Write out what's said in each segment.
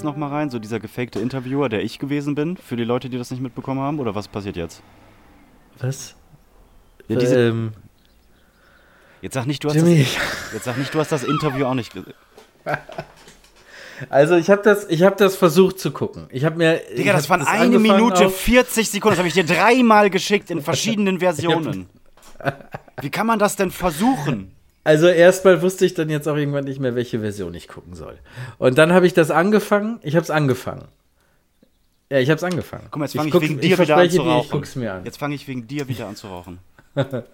Jetzt nochmal rein? So dieser gefakte Interviewer, der ich gewesen bin, für die Leute, die das nicht mitbekommen haben? Oder was passiert jetzt? Was? Ja, diese, ähm, jetzt sag nicht, du hast das, jetzt sag nicht, du hast das Interview auch nicht gesehen. Also ich habe das, ich habe das versucht zu gucken. Ich habe mir, Digga, das hab waren eine Minute auf- 40 Sekunden. Das habe ich dir dreimal geschickt in verschiedenen Versionen. Wie kann man das denn versuchen? Also erstmal wusste ich dann jetzt auch irgendwann nicht mehr, welche Version ich gucken soll. Und dann habe ich das angefangen. Ich habe es angefangen. Ja, ich habe es angefangen. Guck mal, jetzt fange ich, guck- wegen ich dir wieder an zu dir, rauchen. Ich guck's mir an. Jetzt fange ich wegen dir wieder an zu rauchen.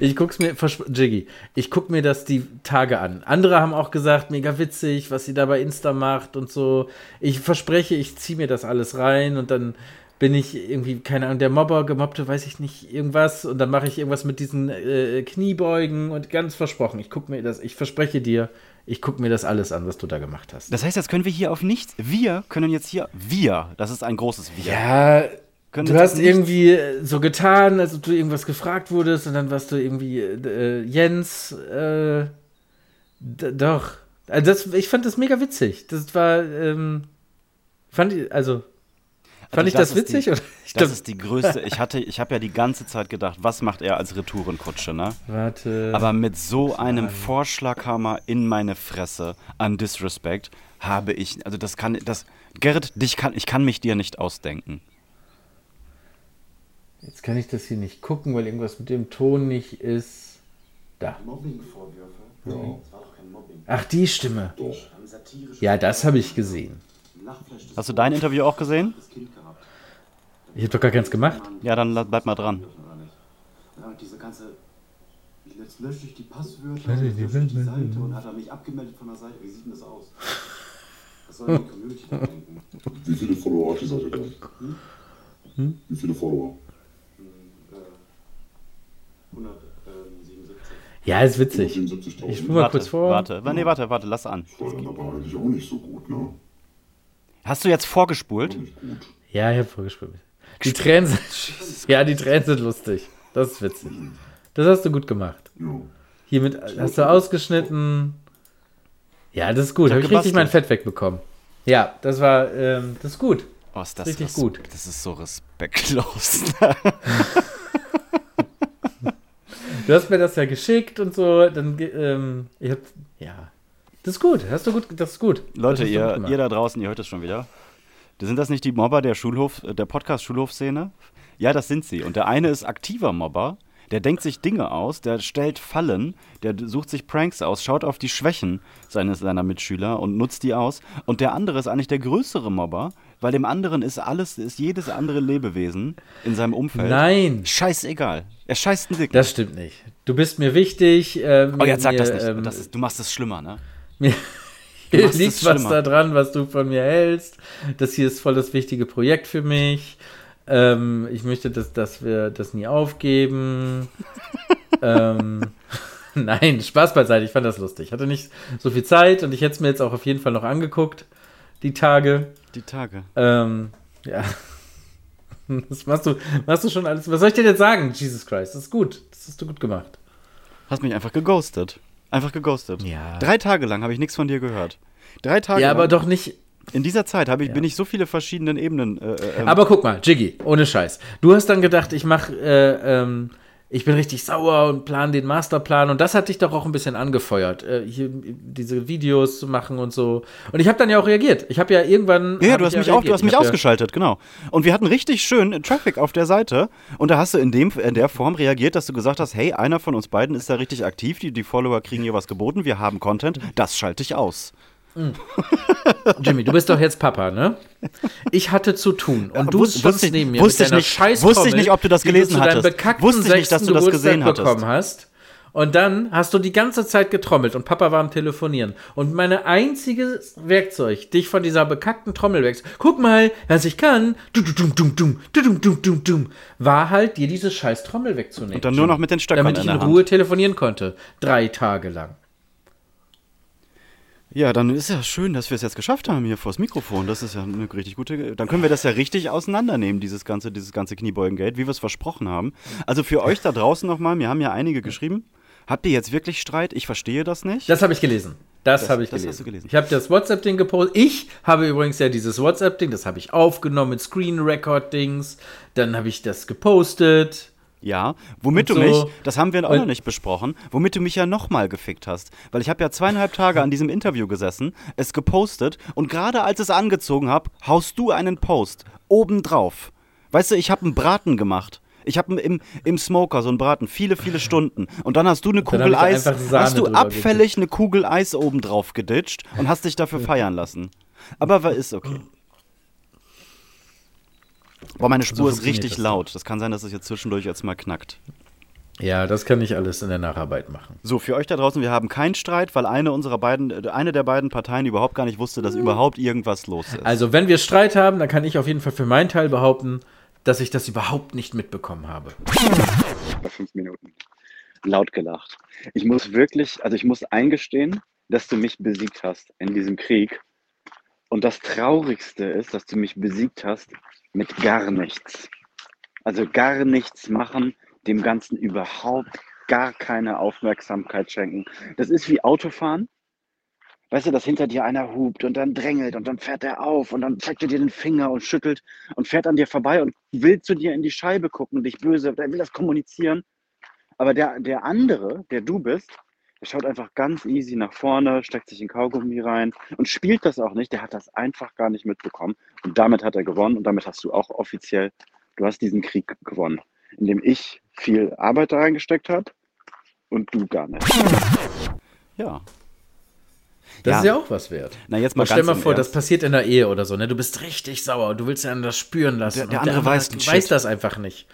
Ich guck's mir, Jiggy, ich guck mir das die Tage an. Andere haben auch gesagt, mega witzig, was sie da bei Insta macht und so. Ich verspreche, ich ziehe mir das alles rein und dann bin ich irgendwie, keine Ahnung, der Mobber, Gemobbte, weiß ich nicht, irgendwas und dann mache ich irgendwas mit diesen äh, Kniebeugen und ganz versprochen, ich guck mir das, ich verspreche dir, ich guck mir das alles an, was du da gemacht hast. Das heißt, jetzt können wir hier auf nichts. Wir können jetzt hier. Wir, das ist ein großes Wir. Ja, Können du hast irgendwie äh, so getan, als ob du irgendwas gefragt wurdest und dann warst du irgendwie äh, Jens. Äh, doch. Also das, ich fand das mega witzig. Das war, ähm, fand ich, also, fand ich das, ist witzig? Die, das glaub- ist die größte. Ich hatte, ich habe ja die ganze Zeit gedacht, was macht er als Retourenkutsche, ne? Warte. Aber mit so einem Vorschlaghammer in meine Fresse an Disrespect habe ich, also das kann, das, Gerrit, dich kann, ich kann mich dir nicht ausdenken. Jetzt kann ich das hier nicht gucken, weil irgendwas mit dem Ton nicht ist. Da. Mobbingvorwürfe? Ja. Das war doch kein Mobbing. Ach, die Stimme. Doch. Ja, das habe ich gesehen. Hast du dein Interview auch gesehen? das Kind gehabt. Ich habe doch gar keins gemacht. Ja, dann bleib mal dran. Ja, diese ganze. Jetzt lösche ich die Passwörter, jetzt lösche ich die Seite und hat er mich abgemeldet von der Seite. Wie sieht denn das aus? Was soll die Community da denken? Wie viele Follower hat die Seite denn? Wie viele Follower? Äh, 177. Ja, ist witzig. 177.000. Ich spule mal Warte, kurz vor. warte, nee, warte, warte, lass an. Das war dann aber eigentlich auch nicht so gut, ne? Hast du jetzt vorgespult? Ja, ich habe vorgespielt. Die Tränen sind. Ja, die Tränen sind lustig. Das ist witzig. Das hast du gut gemacht. Hiermit hast du ausgeschnitten. Ja, das ist gut. Habe ich richtig mein Fett wegbekommen. Ja, das war, ähm, das ist gut. Oh, ist das Richtig gut. Das ist so respektlos. Du hast mir das ja geschickt und so. Dann, ähm, ich hab, ja, das ist gut. Hast du gut, das ist gut. Leute, ihr, ihr da draußen, ihr hört es schon wieder. Sind das nicht die Mobber der Schulhof, äh, der Podcast-Schulhof-Szene? Ja, das sind sie. Und der eine ist aktiver Mobber, der denkt sich Dinge aus, der stellt Fallen, der sucht sich Pranks aus, schaut auf die Schwächen seines, seiner Mitschüler und nutzt die aus. Und der andere ist eigentlich der größere Mobber, weil dem anderen ist alles, ist jedes andere Lebewesen in seinem Umfeld. Nein, Scheißegal. Er scheißt einen Dick. das stimmt nicht. Du bist mir wichtig. Äh, oh, jetzt sag das nicht. Ähm, das ist, du machst es schlimmer, ne? Mir liegt was da dran, was du von mir hältst. Das hier ist voll das wichtige Projekt für mich. Ähm, ich möchte, dass, dass wir das nie aufgeben. ähm, nein, Spaß beiseite. Ich fand das lustig. Ich hatte nicht so viel Zeit und ich hätte es mir jetzt auch auf jeden Fall noch angeguckt, die Tage. Die Tage. Ähm, ja. Das machst du, machst du schon alles. Was soll ich dir jetzt sagen? Jesus Christ, das ist gut. Das hast du gut gemacht. Hast mich einfach geghostet. Einfach geghostet. Ja. Drei Tage lang habe ich nichts von dir gehört. Drei Tage Ja, lang. aber doch nicht. In dieser Zeit habe ich, bin ich so viele verschiedenen Ebenen. Äh, äh, ähm, Aber guck mal, Jiggy, ohne Scheiß. Du hast dann gedacht, ich mach, äh, ähm, ich bin richtig sauer und plan den Masterplan und das hat dich doch auch ein bisschen angefeuert, äh, hier diese Videos zu machen und so. Und ich habe dann ja auch reagiert. Ich habe ja irgendwann. ja, du hast mich auch, du hast Ich mich ja- ausgeschaltet, genau. Und wir hatten richtig schön Traffic auf der Seite. Und da hast du in, dem, in der Form reagiert, dass du gesagt hast, hey, einer von uns beiden ist da richtig aktiv, die, die Follower kriegen hier was geboten, wir haben Content, das schalte ich aus. Jimmy, du bist doch jetzt Papa, ne? Ich hatte zu tun und du wus- ich- neben mir wusste mit ich deiner nicht- scheiß wusste ich nicht, ob du das gelesen deinem hattest. Wusste ich nicht, dass du das gesehen hattest. bekommen hast. Und dann hast du die ganze Zeit getrommelt und Papa war am Telefonieren. Und meine einziges Werkzeug, dich von dieser bekackten Trommel weg. Guck mal, was ich kann, du, du, dum, dum, dum, du, dum, dum, dum, dum, war halt, dir diese scheiß Trommel wegzunehmen. Und dann nur noch mit den Stöckern Damit in ich in der Ruhe telefonieren konnte. Drei Tage lang. Ja, dann ist ja schön, dass wir es jetzt geschafft haben hier vors Mikrofon. Das ist ja eine richtig gute. Dann können wir das ja richtig auseinandernehmen, dieses ganze, dieses ganze Kniebeugengate, wie wir es versprochen haben. Also für euch da draußen nochmal, mir haben ja einige geschrieben. Habt ihr jetzt wirklich Streit? Ich verstehe das nicht. Das habe ich gelesen. Das, Das- habe ich das gelesen. hast du gelesen. Ich habe das WhatsApp-Ding gepostet. Ich habe übrigens ja dieses WhatsApp-Ding, das habe ich aufgenommen mit Screen-Record-Dings. Dann habe ich das gepostet. Ja, womit Und du mich, so. das haben wir auch Und- noch nicht besprochen, womit du mich ja nochmal gefickt hast. Weil ich habe ja zweieinhalb Tage an diesem Interview gesessen, es gepostet und gerade als es angezogen habe, haust du einen Post obendrauf. Weißt du, ich habe einen Braten gemacht. Ich habe im, im Smoker so einen Braten, viele, viele Stunden. Und dann hast du eine Kugel Eis, hast du abfällig eine Kugel Eis obendrauf geditscht und hast dich dafür feiern lassen. Aber war ist okay. Boah, meine Spur ist funktioniert richtig das. laut. Das kann sein, dass es jetzt zwischendurch jetzt mal knackt. Ja, das kann ich alles in der Nacharbeit machen. So, für euch da draußen, wir haben keinen Streit, weil eine unserer beiden, äh, eine der beiden Parteien überhaupt gar nicht wusste, dass überhaupt irgendwas los ist. Also, wenn wir Streit haben, dann kann ich auf jeden Fall für meinen Teil behaupten, dass ich das überhaupt nicht mitbekommen habe. bei fünf Minuten laut gelacht. Ich muss wirklich, also ich muss eingestehen, dass du mich besiegt hast in diesem Krieg. Und das Traurigste ist, dass du mich besiegt hast mit gar nichts. Also gar nichts machen, dem Ganzen überhaupt gar keine Aufmerksamkeit schenken. Das ist wie Autofahren. Weißt du, dass hinter dir einer hupt und dann drängelt und dann fährt er auf und dann zeigt er dir den Finger und schüttelt und fährt an dir vorbei und will zu dir in die Scheibe gucken, dich böse, der will das kommunizieren. Aber der, der andere, der du bist, der schaut einfach ganz easy nach vorne, steckt sich in Kaugummi rein und spielt das auch nicht. Der hat das einfach gar nicht mitbekommen. Und damit hat er gewonnen und damit hast du auch offiziell, du hast diesen Krieg gewonnen, indem ich viel Arbeit da reingesteckt habe und du gar nicht. ja. Das Ja. ist ja auch was wert. Na, jetzt mal Und stell mal vor, das passiert in der Ehe oder so, ne? Du bist richtig sauer, und du willst ja das spüren lassen. Der- der und andere weiß den weiß. Mhm. das einfach nicht.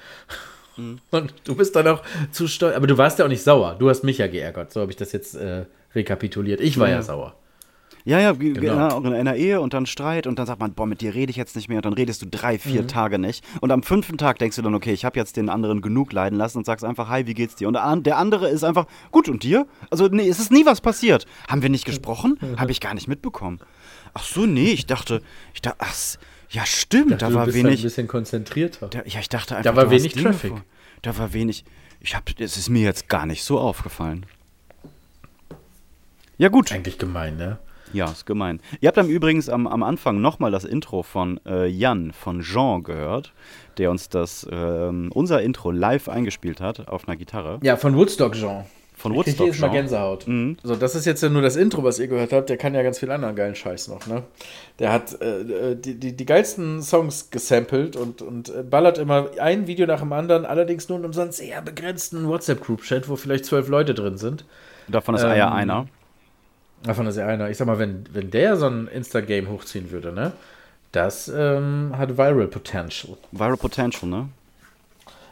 Und du bist dann auch zu stolz. Aber du warst ja auch nicht sauer. Du hast mich ja geärgert. So habe ich das jetzt äh, rekapituliert. Ich war ja, Ja. sauer. Ja, ja, genau. Genau. auch in einer Ehe und dann Streit und dann sagt man, boah, mit dir rede ich jetzt nicht mehr und dann redest du drei, vier Tage nicht. Und am fünften Tag denkst du dann, okay, ich habe jetzt den anderen genug leiden lassen und sagst einfach, hi, wie geht's dir? Und der an- der andere ist einfach, gut, und dir? Also, nee, es ist nie was passiert. Haben wir nicht gesprochen? Habe ich gar nicht mitbekommen. Ach so, nee, ich dachte, ich dachte, ach, ja, stimmt, da du war bist halt wenig. ein bisschen konzentrierter. Da, ja, ich dachte einfach, war du hast wenig Traffic. vor- Da war wenig. Ich hab, es ist mir jetzt gar nicht so aufgefallen. Ja, gut. Eigentlich gemein, ne? Ja, ist gemein. Ihr habt dann übrigens am, am Anfang nochmal das Intro von äh, Jan, von Jean gehört, der uns das, ähm, unser Intro live eingespielt hat auf einer Gitarre. Ja, von Woodstock Jean. Von Ich krieg Woodstock jedes Mal. Gänsehaut. Mhm. So, das ist jetzt ja nur das Intro, was ihr gehört habt. Der kann ja ganz viel anderen geilen Scheiß noch, ne? Der hat äh, die, die, die geilsten Songs gesampelt und, und äh, ballert immer ein Video nach dem anderen, allerdings nur in unserem sehr begrenzten WhatsApp-Group-Chat, wo vielleicht zwölf Leute drin sind. Davon ist er ja Ähm, einer. Davon ist ja einer. Ich sag mal, wenn, wenn der so ein Insta-Game hochziehen würde, ne? Das ähm, hat Viral Potential. Viral Potential, ne?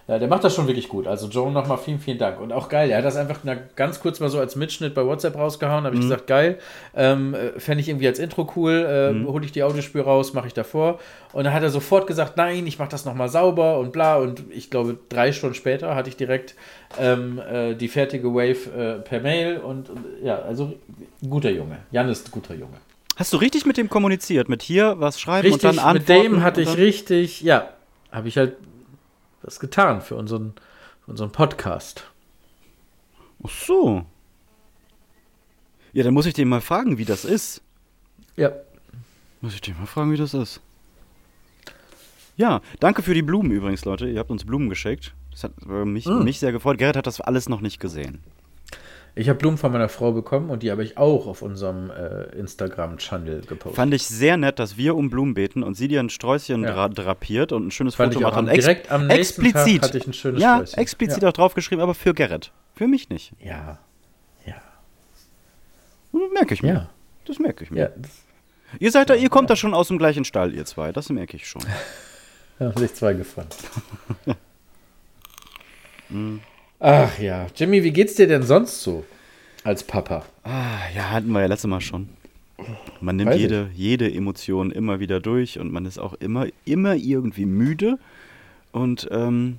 Ja, der macht das schon wirklich gut. Also Joe, nochmal vielen, vielen Dank. Und auch geil, er hat das einfach ganz kurz mal so als Mitschnitt bei WhatsApp rausgehauen. Habe ich gesagt, geil. Ähm, äh, Fände ich irgendwie als Intro cool. Äh, Hole ich die Audiospur raus, mache ich davor. Und dann hat er sofort gesagt, nein, ich mache das nochmal sauber und bla. Und ich glaube, drei Stunden später hatte ich direkt ähm, äh, die fertige Wave äh, per Mail. Und, und ja, also guter Junge. Jan ist ein guter Junge. Hast du richtig mit dem kommuniziert? Mit hier was schreiben Richtig, und dann mit antworten? dem hatte ich richtig, ja, habe ich halt was getan für unseren, für unseren Podcast. Ach so. Ja, dann muss ich den mal fragen, wie das ist. Ja. Muss ich den mal fragen, wie das ist. Ja, danke für die Blumen übrigens, Leute. Ihr habt uns Blumen geschickt. Das hat äh, mich, Mm. mich sehr gefreut. Gerrit hat das alles noch nicht gesehen. Ich habe Blumen von meiner Frau bekommen und die habe ich auch auf unserem äh, Instagram-Channel gepostet. Fand ich sehr nett, dass wir um Blumen beten und sie dir ein Sträußchen Ja. dra drapiert und ein schönes Fand Foto macht. Und ex direkt am nächsten Tag explizit. hatte ich ein schönes ja, Sträußchen. explizit Ja. auch draufgeschrieben, aber für Gerrit. Für mich nicht. ja. Ja. Merke ich mir. Ja. Das merke ich mir. Ja. Ihr seid da, ihr kommt da schon aus dem gleichen Stall, ihr zwei. Das merke ich schon. haben sich zwei gefunden. Mm. Ach ja. Jimmy, wie geht's dir denn sonst so als Papa? Ah, ja, hatten wir ja letztes Mal schon. Man nimmt Weiß ich. jede, jede Emotion immer wieder durch und man ist auch immer, immer irgendwie müde und ähm,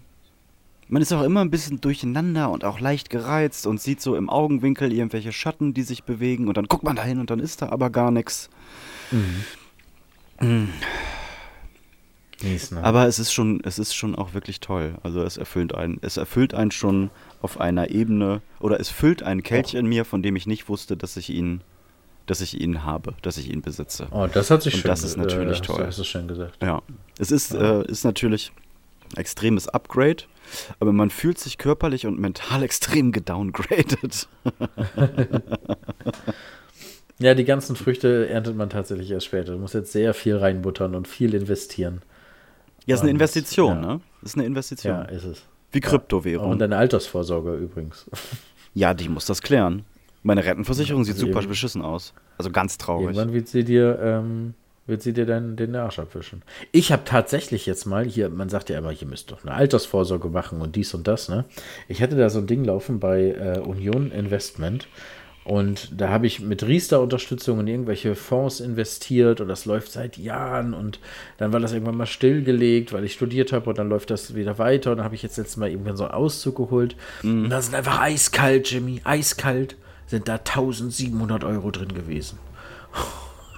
man ist auch immer ein bisschen durcheinander und auch leicht gereizt und sieht so im Augenwinkel irgendwelche Schatten, die sich bewegen und dann guckt man dahin und dann ist da aber gar nichts. Ne? Aber es ist schon, es ist schon auch wirklich toll. Also es erfüllt einen, es erfüllt einen schon auf einer Ebene oder es füllt ein Kelch in mir, von dem ich nicht wusste, dass ich ihn dass ich ihn habe, dass ich ihn besitze. Oh, das hat sich Und schön das ist natürlich äh, toll. Das ist schön gesagt. Ja, es ist, äh, ist natürlich ein extremes Upgrade, aber man fühlt sich körperlich und mental extrem gedowngraded. Ja, die ganzen Früchte erntet man tatsächlich erst später. Du musst jetzt sehr viel reinbuttern und viel investieren. Ja, ist eine Investition, ja. ne? Ist eine Investition. Ja, ist es. Wie Kryptowährung. Und deine Altersvorsorge übrigens. ja, die muss das klären. Meine Rentenversicherung sieht super Eben. beschissen aus. Also ganz traurig. Irgendwann wird sie dir, ähm, wird sie dir dann den Arsch abwischen. Ich habe tatsächlich jetzt mal hier, man sagt ja immer, ihr müsst doch eine Altersvorsorge machen und dies und das, ne? Ich hatte da so ein Ding laufen bei äh, Union Investment und da habe ich mit Riester-Unterstützung in irgendwelche Fonds investiert und das läuft seit Jahren und dann war das irgendwann mal stillgelegt, weil ich studiert habe und dann läuft das wieder weiter und dann habe ich jetzt letztes Mal irgendwann so einen Auszug geholt und da sind einfach eiskalt, Jimmy, eiskalt sind da 1700 Euro drin gewesen.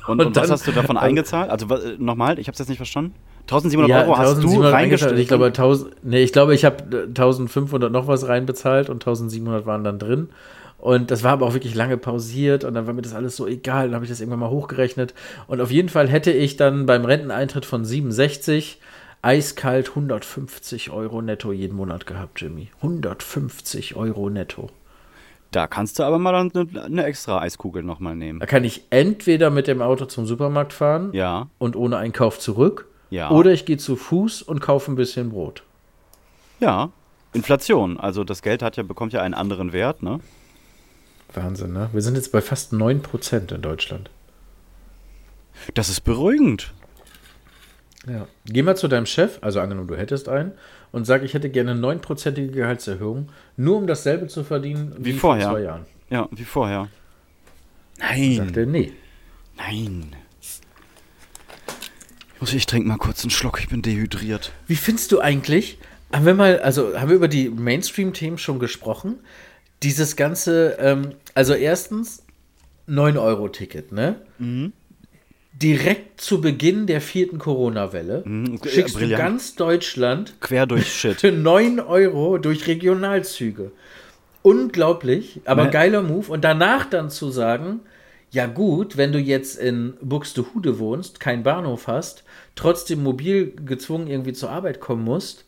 und, und und was dann- hast du davon eingezahlt? Also äh, nochmal, ich habe es jetzt nicht verstanden. 1700 Ja, Euro hast du 1700 reingestellt. eingezahlt. Ich glaube, 1000, nee, ich glaube, ich habe 1500 noch was reinbezahlt und 1700 waren dann drin. Und das war aber auch wirklich lange pausiert und dann war mir das alles so egal. Dann habe ich das irgendwann mal hochgerechnet. Und auf jeden Fall hätte ich dann beim Renteneintritt von 67 eiskalt 150 Euro netto jeden Monat gehabt, Jimmy. 150 Euro netto. Da kannst du aber mal dann eine, eine extra Eiskugel nochmal nehmen. Da kann ich entweder mit dem Auto zum Supermarkt fahren Ja, und ohne Einkauf zurück. Ja. Oder ich gehe zu Fuß und kaufe ein bisschen Brot. ja. Inflation. Also das Geld hat ja, bekommt ja einen anderen Wert, ne? Wahnsinn, ne? Wir sind jetzt bei fast 9% in Deutschland. Das ist beruhigend. Ja. Geh mal zu deinem Chef, also angenommen, du hättest einen, und sag, ich hätte gerne eine 9%ige Gehaltserhöhung, nur um dasselbe zu verdienen Wie vor vorher. zwei Jahren. Ja, wie vorher. Sagt Nein. er, nee. Nein. Ich, muss, ich trinke mal kurz einen Schluck, ich bin dehydriert. Wie findest du eigentlich, haben wir mal, also haben wir über die Mainstream-Themen schon gesprochen? Dieses ganze, ähm, also erstens 9-Euro-Ticket, ne? Mhm. Direkt zu Beginn der vierten Corona-Welle Mhm, ja, schickst du brillant. ganz Deutschland Quer durch Shit. für 9 Euro durch Regionalzüge. Unglaublich, aber Ne? geiler Move. Und danach dann zu sagen, ja gut, wenn du jetzt in Buxtehude wohnst, keinen Bahnhof hast, trotzdem mobil gezwungen irgendwie zur Arbeit kommen musst,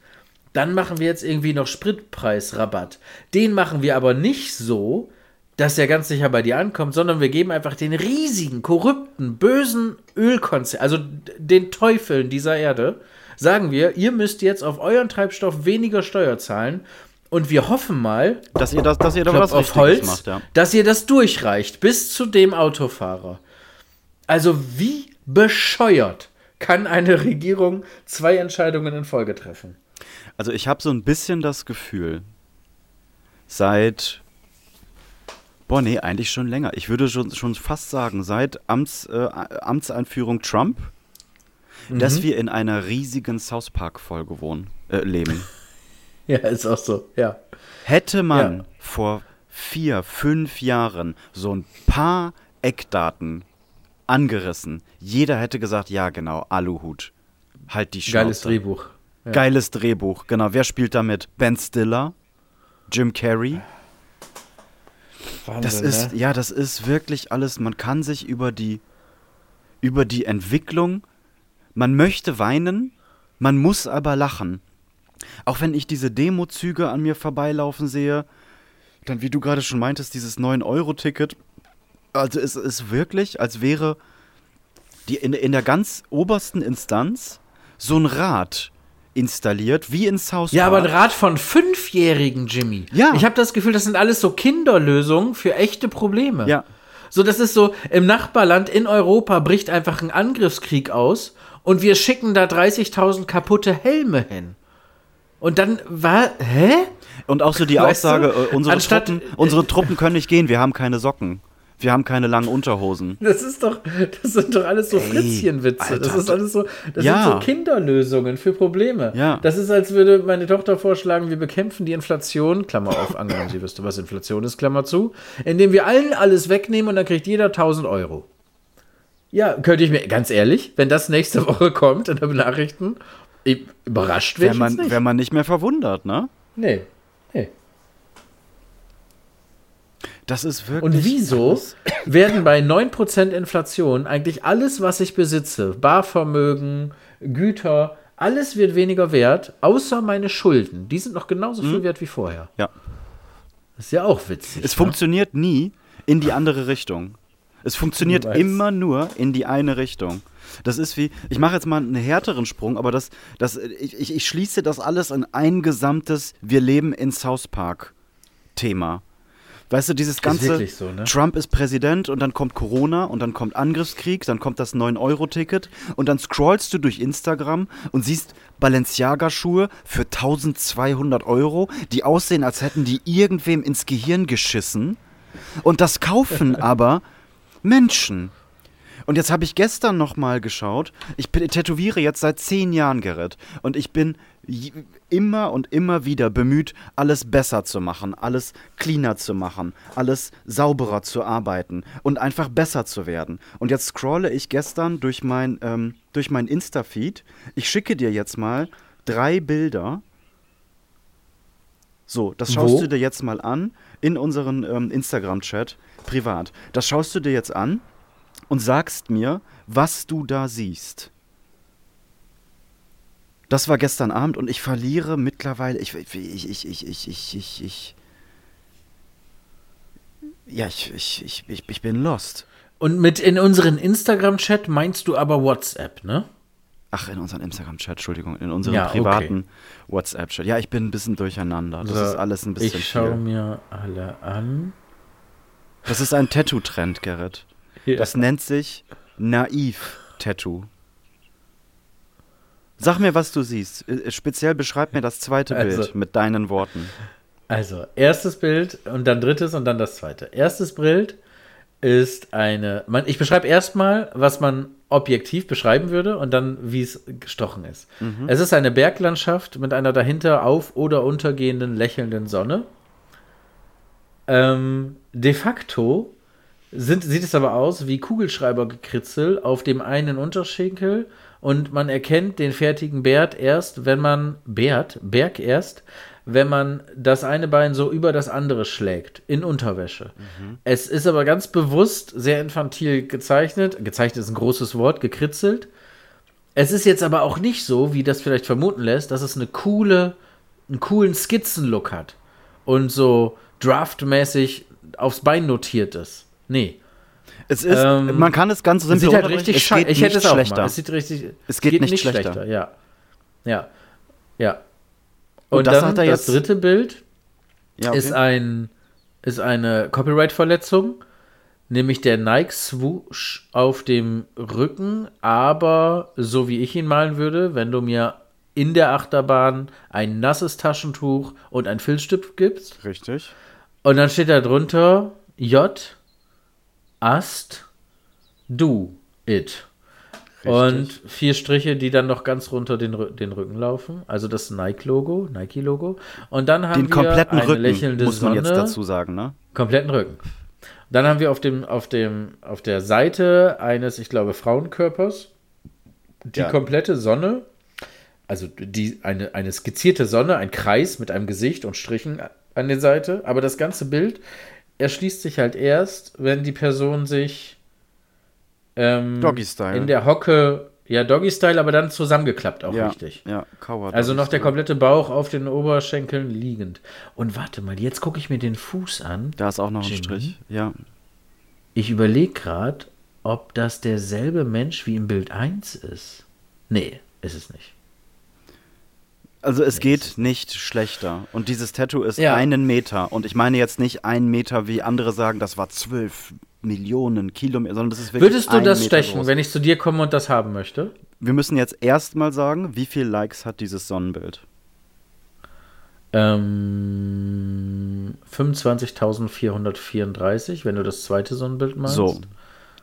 dann machen wir jetzt irgendwie noch Spritpreisrabatt. Den machen wir aber nicht so, dass der ganz sicher bei dir ankommt, sondern wir geben einfach den riesigen, korrupten, bösen Ölkonzern, also den Teufeln dieser Erde, sagen wir, ihr müsst jetzt auf euren Treibstoff weniger Steuer zahlen und wir hoffen mal, Dass ihr, das, dass ihr da Klopf was auf Holz, macht, ja. dass ihr das durchreicht bis zu dem Autofahrer. Also wie bescheuert kann eine Regierung zwei Entscheidungen in Folge treffen? Also ich habe so ein bisschen das Gefühl, seit, boah nee, eigentlich schon länger. Ich würde schon, schon fast sagen, seit Amts, äh, Amtseinführung Trump, dass wir in einer riesigen South Park-Folge wohnen, äh, leben. Ja, ist auch so, ja. Hätte man Ja. vor vier, fünf Jahren so ein paar Eckdaten angerissen, jeder hätte gesagt, ja genau, Aluhut. Halt die Schnauze. Geiles Drehbuch. Ja. Geiles Drehbuch, genau. Wer spielt damit? Ben Stiller, Jim Carrey. Wahnsinn, Das ist, ne? ja, das ist wirklich alles. Man kann sich über die, über die Entwicklung, man möchte weinen, man muss aber lachen. Auch wenn ich diese Demozüge an mir vorbeilaufen sehe, dann, wie du gerade schon meintest, dieses 9-Euro-Ticket. Also es ist wirklich, als wäre die in, in der ganz obersten Instanz so ein Rad installiert, wie in South Ja, aber ein. Rat von Fünfjährigen, Jimmy. Ja. Ich habe das Gefühl, das sind alles so Kinderlösungen für echte Probleme. Ja. So, das ist so, im Nachbarland in Europa bricht einfach ein Angriffskrieg aus und wir schicken da 30.000 kaputte Helme hin. Und dann war, hä? Und auch so die Weißt Aussage, du, äh, unsere, anstatt- Truppen, unsere Truppen können nicht gehen, wir haben keine Socken. Wir haben keine langen Unterhosen. Das ist doch, das sind doch alles so Ey, Fritzchenwitze. das ist alles so, das ja. sind so Kinderlösungen für Probleme. Ja. Das ist, als würde meine Tochter vorschlagen, wir bekämpfen die Inflation, Klammer auf, angenommen, sie wüsste, was Inflation ist, Klammer zu, indem wir allen alles wegnehmen und dann kriegt jeder 1000 Euro. Ja, könnte ich mir, ganz ehrlich, wenn das nächste Woche kommt in den Nachrichten, ich, überrascht wäre Wäre ich man, nicht. wär man nicht mehr verwundert, ne? nee, nee. Das ist wirklich. Und wieso, werden bei 9% Inflation eigentlich alles, was ich besitze, Barvermögen, Güter, alles wird weniger wert, außer meine Schulden. Die sind noch genauso viel wert wie vorher. Ja. Das ist ja auch witzig. Es ne? funktioniert nie in die andere Richtung. Es funktioniert immer nur in die eine Richtung. Das ist wie, ich mache jetzt mal einen härteren Sprung, aber das, das, ich, ich, ich schließe das alles in ein gesamtes Wir leben in South Park Thema. Weißt du, dieses ganze wirklich so, ne? Trump ist Präsident und dann kommt Corona und dann kommt Angriffskrieg, dann kommt das 9-Euro-Ticket und dann scrollst du durch Instagram und siehst Balenciaga-Schuhe für 1200 Euro, die aussehen, als hätten die irgendwem ins Gehirn geschissen. Und das kaufen aber Menschen. Und jetzt habe ich gestern noch mal geschaut. Ich bin- tätowiere jetzt seit zehn Jahren, Gerrit. Und ich bin immer und immer wieder bemüht, alles besser zu machen, alles cleaner zu machen, alles sauberer zu arbeiten und einfach besser zu werden. Und jetzt scrolle ich gestern durch mein, ähm, durch mein Insta-Feed. Ich schicke dir jetzt mal drei Bilder. So, das schaust Wo? du dir jetzt mal an in unseren ähm, Instagram-Chat privat. Das schaust du dir jetzt an und sagst mir, was du da siehst. Das war gestern Abend und ich verliere mittlerweile. Ich, ich, ich, ich, ich, ich, ich, ich. Ja, ich, ich, ich, ich, ich bin lost. Und mit in unseren Instagram-Chat meinst du aber WhatsApp, ne? Ach, in unseren Instagram-Chat, Entschuldigung, in unserem ja, privaten okay. WhatsApp-Chat. Ja, ich bin ein bisschen durcheinander. Das so, ist alles ein bisschen. Ich schaue mir alle an. Das ist ein Tattoo-Trend, Gerrit. Das nennt sich Naiv-Tattoo. Sag mir, was du siehst. Äh, Speziell beschreib mir das zweite Also- Bild mit deinen Worten. Also, erstes Bild und dann drittes und dann das zweite. Erstes Bild ist eine. Man, ich beschreibe erstmal, was man objektiv beschreiben würde und dann, wie es gestochen ist. Es ist eine Berglandschaft mit einer dahinter auf- oder untergehenden lächelnden Sonne. Ähm, de facto sind, sieht es aber aus wie Kugelschreibergekritzel auf dem einen Unterschenkel und man erkennt den fertigen Bert erst, wenn man Bert, Berg erst, wenn man das eine Bein so über das andere schlägt, in Unterwäsche. Es ist aber ganz bewusst sehr infantil gezeichnet. Gezeichnet ist ein großes Wort, gekritzelt. Es ist jetzt aber auch nicht so, wie das vielleicht vermuten lässt, dass es eine coole, einen coolen Skizzenlook hat und so draftmäßig aufs Bein notiert ist. Nee. Es ist, Ähm, man kann es ganz Es simpel sieht halt richtig es geht Ich hätte nicht es auch schlechter. mal. Es sieht richtig. Es geht nicht schlechter. Ja. Ja. Ja. Und Und, das dann hat er das dritte Bild Ja, okay. ist ein ist eine Copyright-Verletzung, nämlich der Nike Swoosh auf dem Rücken, aber so wie ich ihn malen würde, wenn du mir in der Achterbahn ein nasses Taschentuch und ein Filzstift gibst Richtig. und dann steht da drunter J Ast Do It. Und vier Striche, die dann noch ganz runter den, den Rücken laufen. Also das Nike-Logo, Nike-Logo. Und dann haben Den wir kompletten eine Rücken, lächelnde muss man Sonne. jetzt dazu sagen, ne? Kompletten Rücken. Dann haben wir auf dem, auf dem, auf der Seite eines, ich glaube, Frauenkörpers die Ja. komplette Sonne, also die, eine, eine skizzierte Sonne, ein Kreis mit einem Gesicht und Strichen an der Seite. Aber das ganze Bild erschließt sich halt erst, wenn die Person sich ähm, in der Hocke, ja, Doggy-Style, aber dann zusammengeklappt auch ja, richtig. Ja, Kauer. Also noch der komplette Bauch auf den Oberschenkeln liegend. Und warte mal, jetzt gucke ich mir den Fuß an. Da ist auch noch ein Jimmy? Strich. Ja. Ich überlege gerade, ob das derselbe Mensch wie im Bild 1 ist. Nee, ist es nicht. Also es geht nicht schlechter. Und dieses Tattoo ist Ja. einen Meter. Und ich meine jetzt nicht einen Meter, wie andere sagen, das war zwölf Millionen Kilometer, sondern das ist wirklich Würdest du das Meter stechen, groß. wenn ich zu dir komme und das haben möchte? Wir müssen jetzt erstmal sagen, wie viele Likes hat dieses Sonnenbild? Ähm, 25.434, wenn du das zweite Sonnenbild meinst. So.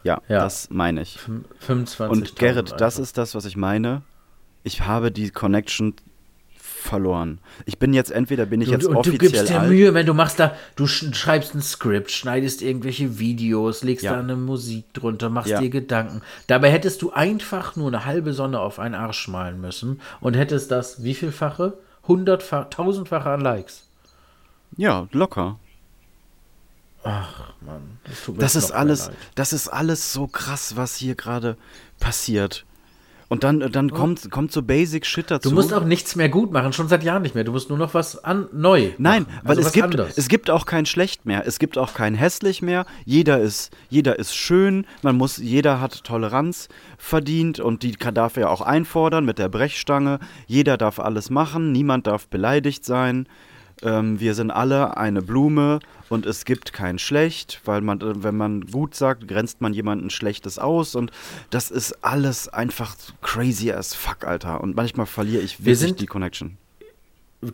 Ja, Ja. das meine ich. Fün- 25.000 Und Gerrit, das ist das, was ich meine. Ich habe die Connection verloren. Ich bin jetzt entweder bin ich Du, jetzt und du offiziell gibst dir alt. Mühe, wenn du machst da, du sch schreibst ein Skript, schneidest irgendwelche Videos, legst Ja. da eine Musik drunter, machst Ja. dir Gedanken. Dabei hättest du einfach nur eine halbe Sonne auf einen Arsch malen müssen und hättest das, wie vielfache? Hundertfach, tausendfache an Likes. Ja, locker. Mann. Das, Das ist alles, das ist alles so krass, was hier gerade passiert. Und dann, dann kommt, kommt so Basic Shit dazu. Du musst auch nichts mehr gut machen, schon seit Jahren nicht mehr. Du musst nur noch was an, neu. Nein, machen. weil Also es gibt, anderes. es gibt auch kein schlecht mehr. Es gibt auch kein hässlich mehr. Jeder ist, jeder ist schön. Man muss, jeder hat Toleranz verdient und die darf er auch einfordern mit der Brechstange. Jeder darf alles machen. Niemand darf beleidigt sein. Ähm, wir sind alle eine Blume und es gibt kein Schlecht, weil man, äh, wenn man gut sagt, grenzt man jemanden Schlechtes aus und das ist alles einfach crazy as fuck, Alter. Und manchmal verliere ich Wir wirklich die Connection.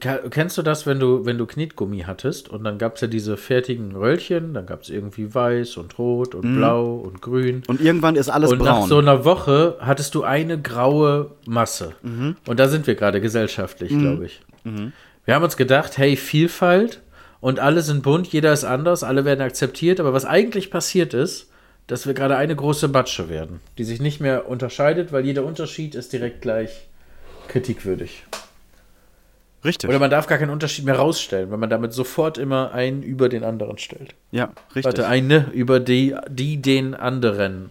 Ke- Kennst du das, wenn du, wenn du Knetgummi hattest und dann gab es ja diese fertigen Röllchen, dann gab es irgendwie weiß und rot und blau und grün. Und irgendwann ist alles und nach braun. so einer Woche hattest du eine graue Masse. Und da sind wir gerade gesellschaftlich, glaube ich. Wir haben uns gedacht, hey, Vielfalt und alle sind bunt, jeder ist anders, alle werden akzeptiert. Aber was eigentlich passiert ist, dass wir gerade eine große Batsche werden, die sich nicht mehr unterscheidet, weil jeder Unterschied ist direkt gleich kritikwürdig. Richtig. Oder man darf gar keinen Unterschied mehr rausstellen, weil man damit sofort immer einen über den anderen stellt. ja, richtig. Warte, eine über die, die den anderen.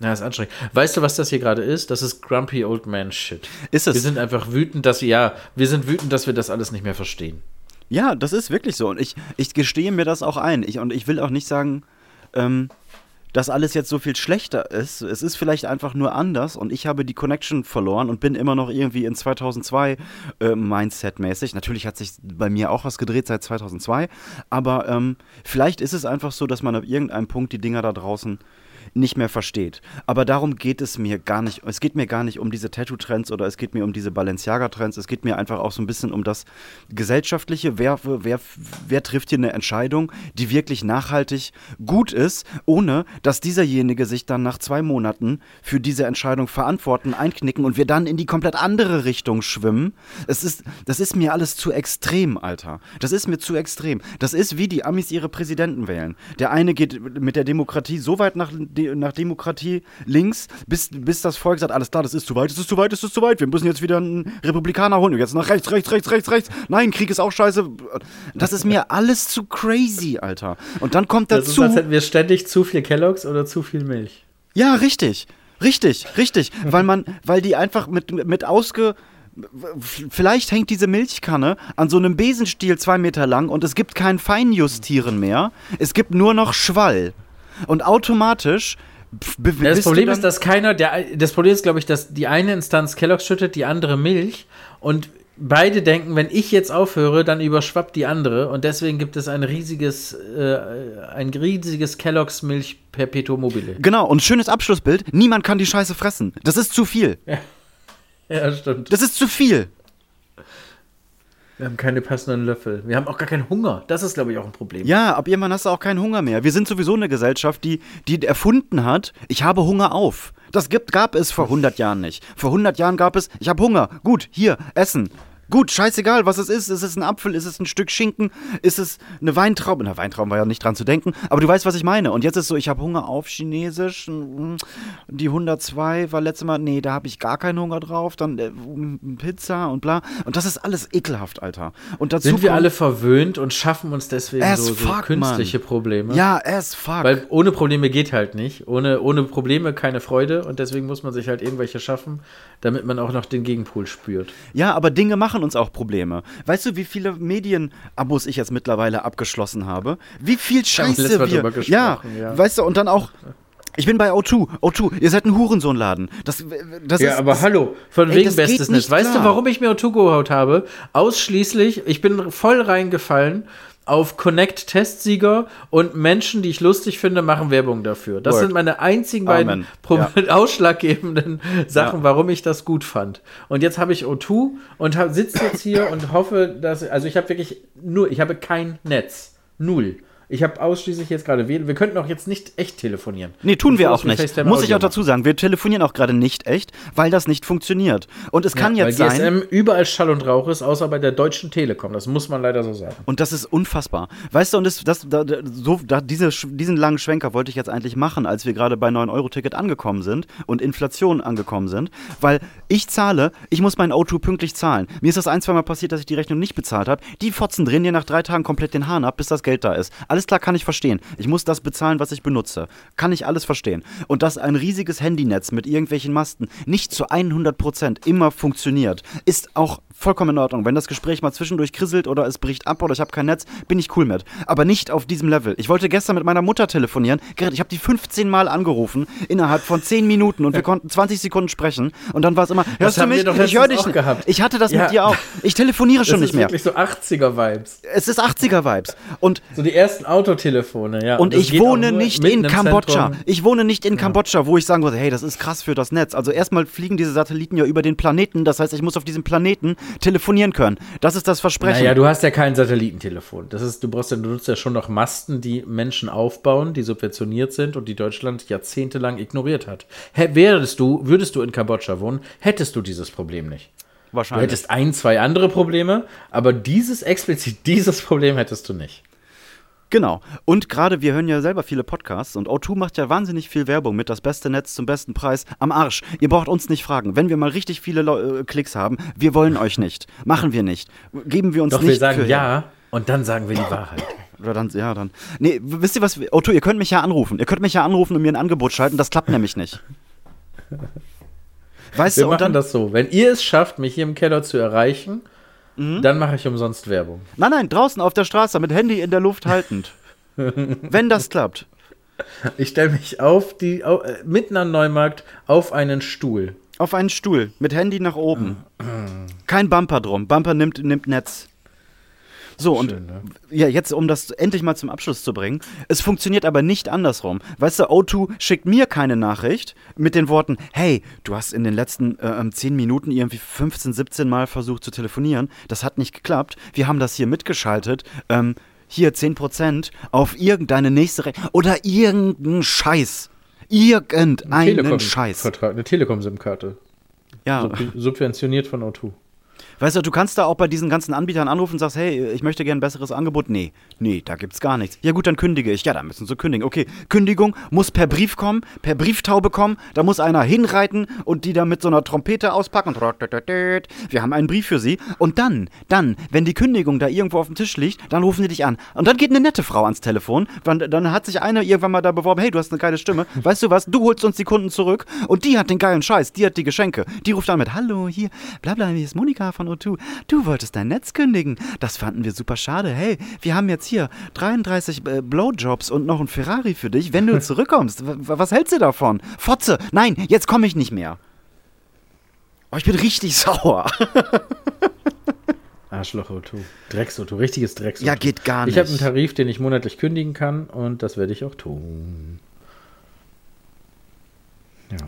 Ja, ist anstrengend. Weißt du, was das hier gerade ist? Das ist Grumpy Old Man Shit. Ist es? Wir sind einfach wütend, dass ja, wir sind wütend, dass wir das alles nicht mehr verstehen. Ja, das ist wirklich so. Und ich, ich gestehe mir das auch ein. Ich, und ich will auch nicht sagen, ähm, dass alles jetzt so viel schlechter ist. Es ist vielleicht einfach nur anders und ich habe die Connection verloren und bin immer noch irgendwie in 2002 äh, Mindset-mäßig. Natürlich hat sich bei mir auch was gedreht seit 2002, aber ähm, vielleicht ist es einfach so, dass man ab irgendeinem Punkt die Dinger da draußen nicht mehr versteht. Aber darum geht es mir gar nicht. Es geht mir gar nicht um diese Tattoo-Trends oder es geht mir um diese Balenciaga-Trends. Es geht mir einfach auch so ein bisschen um das Gesellschaftliche. Wer, wer, wer trifft hier eine Entscheidung, die wirklich nachhaltig gut ist, ohne dass dieserjenige sich dann nach zwei Monaten für diese Entscheidung verantworten, einknicken und wir dann in die komplett andere Richtung schwimmen. Es ist, das ist mir alles zu extrem, Alter. Das ist mir zu extrem. Das ist wie die Amis ihre Präsidenten wählen. Der eine geht mit der Demokratie so weit nach, de, nach Demokratie links, bis, bis das Volk sagt, alles klar, das ist zu weit, das ist zu weit, das ist zu weit. Wir müssen jetzt wieder einen Republikaner holen. Und jetzt nach rechts, rechts, rechts, rechts, rechts. Nein, Krieg ist auch scheiße. Das ist mir alles zu crazy, Alter. Und dann kommt Das ist, dazu. als hätten wir ständig zu viel Kelloggs oder zu viel Milch. Ja, richtig. Richtig, richtig. weil man, weil die einfach mit, mit ausge. Vielleicht hängt diese Milchkanne an so einem Besenstiel zwei Meter lang und es gibt kein Feinjustieren mehr. Es gibt nur noch Schwall. Und automatisch. Ja, das Problem ist, dass keiner, der, das Problem ist, glaube ich, dass die eine Instanz Kelloggs schüttet, die andere Milch und beide denken, wenn ich jetzt aufhöre, dann überschwappt die andere und deswegen gibt es ein riesiges, äh, ein riesiges Kelloggs Milch Perpetuum mobile. Genau, und schönes Abschlussbild: niemand kann die Scheiße fressen. Das ist zu viel. Ja, stimmt. Das ist zu viel. Wir haben keine passenden Löffel. Wir haben auch gar keinen Hunger. Das ist, glaube ich, auch ein Problem. Ja, ab irgendwann hast du auch keinen Hunger mehr. Wir sind sowieso eine Gesellschaft, die, die erfunden hat, ich habe Hunger auf. Das gibt, gab es vor 100 Jahren nicht. Vor 100 Jahren gab es, ich habe Hunger. Gut, hier, essen. Gut, scheißegal, was es ist. Ist es ein Apfel? Ist es ein Stück Schinken? Ist es eine Weintraube? Na, Weintrauben war ja nicht dran zu denken. Aber du weißt, was ich meine. Und jetzt ist so, ich habe Hunger auf Chinesisch. Mm, Die 102 war letztes Mal, nee, da habe ich gar keinen Hunger drauf. Dann äh, Pizza und bla. Und das ist alles ekelhaft, Alter. Und dazu Sind wir alle verwöhnt und schaffen uns deswegen so, so fuck, künstliche Mann. Probleme? Ja, as fuck. Weil ohne Probleme geht halt nicht. Ohne, ohne Probleme keine Freude und deswegen muss man sich halt irgendwelche schaffen, damit man auch noch den Gegenpol spürt. Ja, aber Dinge machen uns auch Probleme. Weißt du, wie viele Medienabos ich jetzt mittlerweile abgeschlossen habe? Wie viel Scheiße wir. drüber Ja, ja. weißt du, und dann auch. Ich bin bei O2. O2, ihr seid ein Hurensohnladen. Das, das Ja, ist, aber das, hallo, von Ey, wegen bestes nicht Netz. Weißt klar. du, warum ich mir O2 geholt habe? Ausschließlich, ich bin voll reingefallen auf Connect Testsieger und Menschen, die ich lustig finde, machen Werbung dafür. Das Word. sind meine einzigen beiden Pro ausschlaggebenden Sachen, Ja. warum ich das gut fand. Und jetzt habe ich O2 und sitze jetzt hier und hoffe, dass also ich habe wirklich nur, ich habe kein Netz, null. Ich habe ausschließlich jetzt gerade wählen. Wir könnten auch jetzt nicht echt telefonieren. Nee, tun wir auch nicht. FaceTime Muss ich Audio auch dazu sagen, wir telefonieren auch gerade nicht echt, weil das nicht funktioniert. Und es kann Ja, jetzt weil sein. GSM überall Schall und Rauch ist, außer bei der Deutschen Telekom. Das muss man leider so sagen. Und das ist unfassbar. Weißt du, und das, das, da, so, da, diese, diesen langen Schwenker wollte ich jetzt eigentlich machen, als wir gerade bei 9-Euro-Ticket angekommen sind und Inflation angekommen sind. Weil ich zahle, ich muss mein O2 pünktlich zahlen. Mir ist das ein, zwei Mal passiert, dass ich die Rechnung nicht bezahlt habe. Die Fotzen drehen dir nach drei Tagen komplett den Hahn ab, bis das Geld da ist. Alles klar, kann ich verstehen. Ich muss das bezahlen, was ich benutze. Kann ich alles verstehen. Und dass ein riesiges Handynetz mit irgendwelchen Masten nicht zu 100% immer funktioniert, ist auch vollkommen in Ordnung. Wenn das Gespräch mal zwischendurch krisselt oder es bricht ab oder ich habe kein Netz, bin ich cool mit. Aber nicht auf diesem Level. Ich wollte gestern mit meiner Mutter telefonieren. Gerrit, ich habe die 15 Mal angerufen innerhalb von 10 Minuten und wir konnten 20 Sekunden sprechen. Und dann war es immer, hörst du mich? Ich höre dich nicht. Ich hatte das Ja. mit dir auch. Ich telefoniere schon das nicht ist mehr. wirklich so 80er-Vibes. Es ist 80er-Vibes. Und So die ersten Autotelefone, ja. und das ich wohne nicht in Kambodscha. Zentrum. Ich wohne nicht in Kambodscha, wo ich sagen würde, hey, das ist krass für das Netz. Also erstmal fliegen diese Satelliten ja über den Planeten. Das heißt, ich muss auf diesem Planeten telefonieren können. Das ist das Versprechen. Naja, du hast ja kein Satellitentelefon. Das ist, du brauchst ja, du nutzt ja schon noch Masten, die Menschen aufbauen, die subventioniert sind und die Deutschland jahrzehntelang ignoriert hat. Hä, wärst du, würdest du in Kambodscha wohnen, hättest du dieses Problem nicht. Du Wahrscheinlich. hättest ein, zwei andere Probleme, aber dieses explizit dieses Problem hättest du nicht. Genau. Und gerade wir hören ja selber viele Podcasts und O2 macht ja wahnsinnig viel Werbung mit das beste Netz zum besten Preis am Arsch. Ihr braucht uns nicht fragen. Wenn wir mal richtig viele Leu- äh, Klicks haben, wir wollen euch nicht. Machen wir nicht. Geben wir uns Doch nicht wir sagen für ja und dann sagen wir die Wahrheit. Oder dann, ja, dann. Nee, wisst ihr was? Otto, ihr könnt mich ja anrufen. Ihr könnt mich ja anrufen und mir ein Angebot schalten. Das klappt nämlich nicht. Weißt Wir du, und machen dann. das so. Wenn ihr es schafft, mich hier im Keller zu erreichen, Mhm. dann mache ich umsonst Werbung. Nein, nein, draußen auf der Straße mit Handy in der Luft haltend. Wenn das klappt. Ich stelle mich auf die au, äh, mitten am Neumarkt auf einen Stuhl. Auf einen Stuhl mit Handy nach oben. Kein Bumper drum. Bumper nimmt, nimmt Netz. So, und Schön, ne? ja, jetzt, um das endlich mal zum Abschluss zu bringen. Es funktioniert aber nicht andersrum. Weißt du, O2 schickt mir keine Nachricht mit den Worten: Hey, du hast in den letzten äh, ähm, 10 Minuten irgendwie 15, 17 Mal versucht zu telefonieren. Das hat nicht geklappt. Wir haben das hier mitgeschaltet. Ähm, hier 10% auf irgendeine nächste Re Oder irgendeinen Scheiß. Irgendeinen Scheiß. Vertrag, eine Telekom-SIM-Karte. Ja. Sub subventioniert von O2. Weißt du, du kannst da auch bei diesen ganzen Anbietern anrufen und sagst, hey, ich möchte gerne ein besseres Angebot. Nee, nee, da gibt's gar nichts. Ja gut, dann kündige ich. Ja, dann müssen sie kündigen. Okay, Kündigung muss per Brief kommen, per Brieftaube kommen. Da muss einer hinreiten und die dann mit so einer Trompete auspacken. Wir haben einen Brief für sie. Und dann, dann, wenn die Kündigung da irgendwo auf dem Tisch liegt, dann rufen sie dich an. Und dann geht eine nette Frau ans Telefon. Dann, dann hat sich einer irgendwann mal da beworben, hey, du hast eine geile Stimme. Weißt du was, du holst uns die Kunden zurück. Und die hat den geilen Scheiß, die hat die Geschenke. Die ruft dann mit, hallo, hier, bla bla, hier ist Monika von O2. Du wolltest dein Netz kündigen. Das fanden wir super schade. Hey, wir haben jetzt hier 33 äh, Blowjobs und noch ein Ferrari für dich, wenn du zurückkommst. Was hältst du davon? Fotze, nein, jetzt komme ich nicht mehr. Oh, ich bin richtig sauer. Arschloch O2. Drecks O2. Richtiges Drecks O2. Ja, geht gar Ich habe nicht. einen Tarif, den ich monatlich kündigen kann und das werde ich auch tun.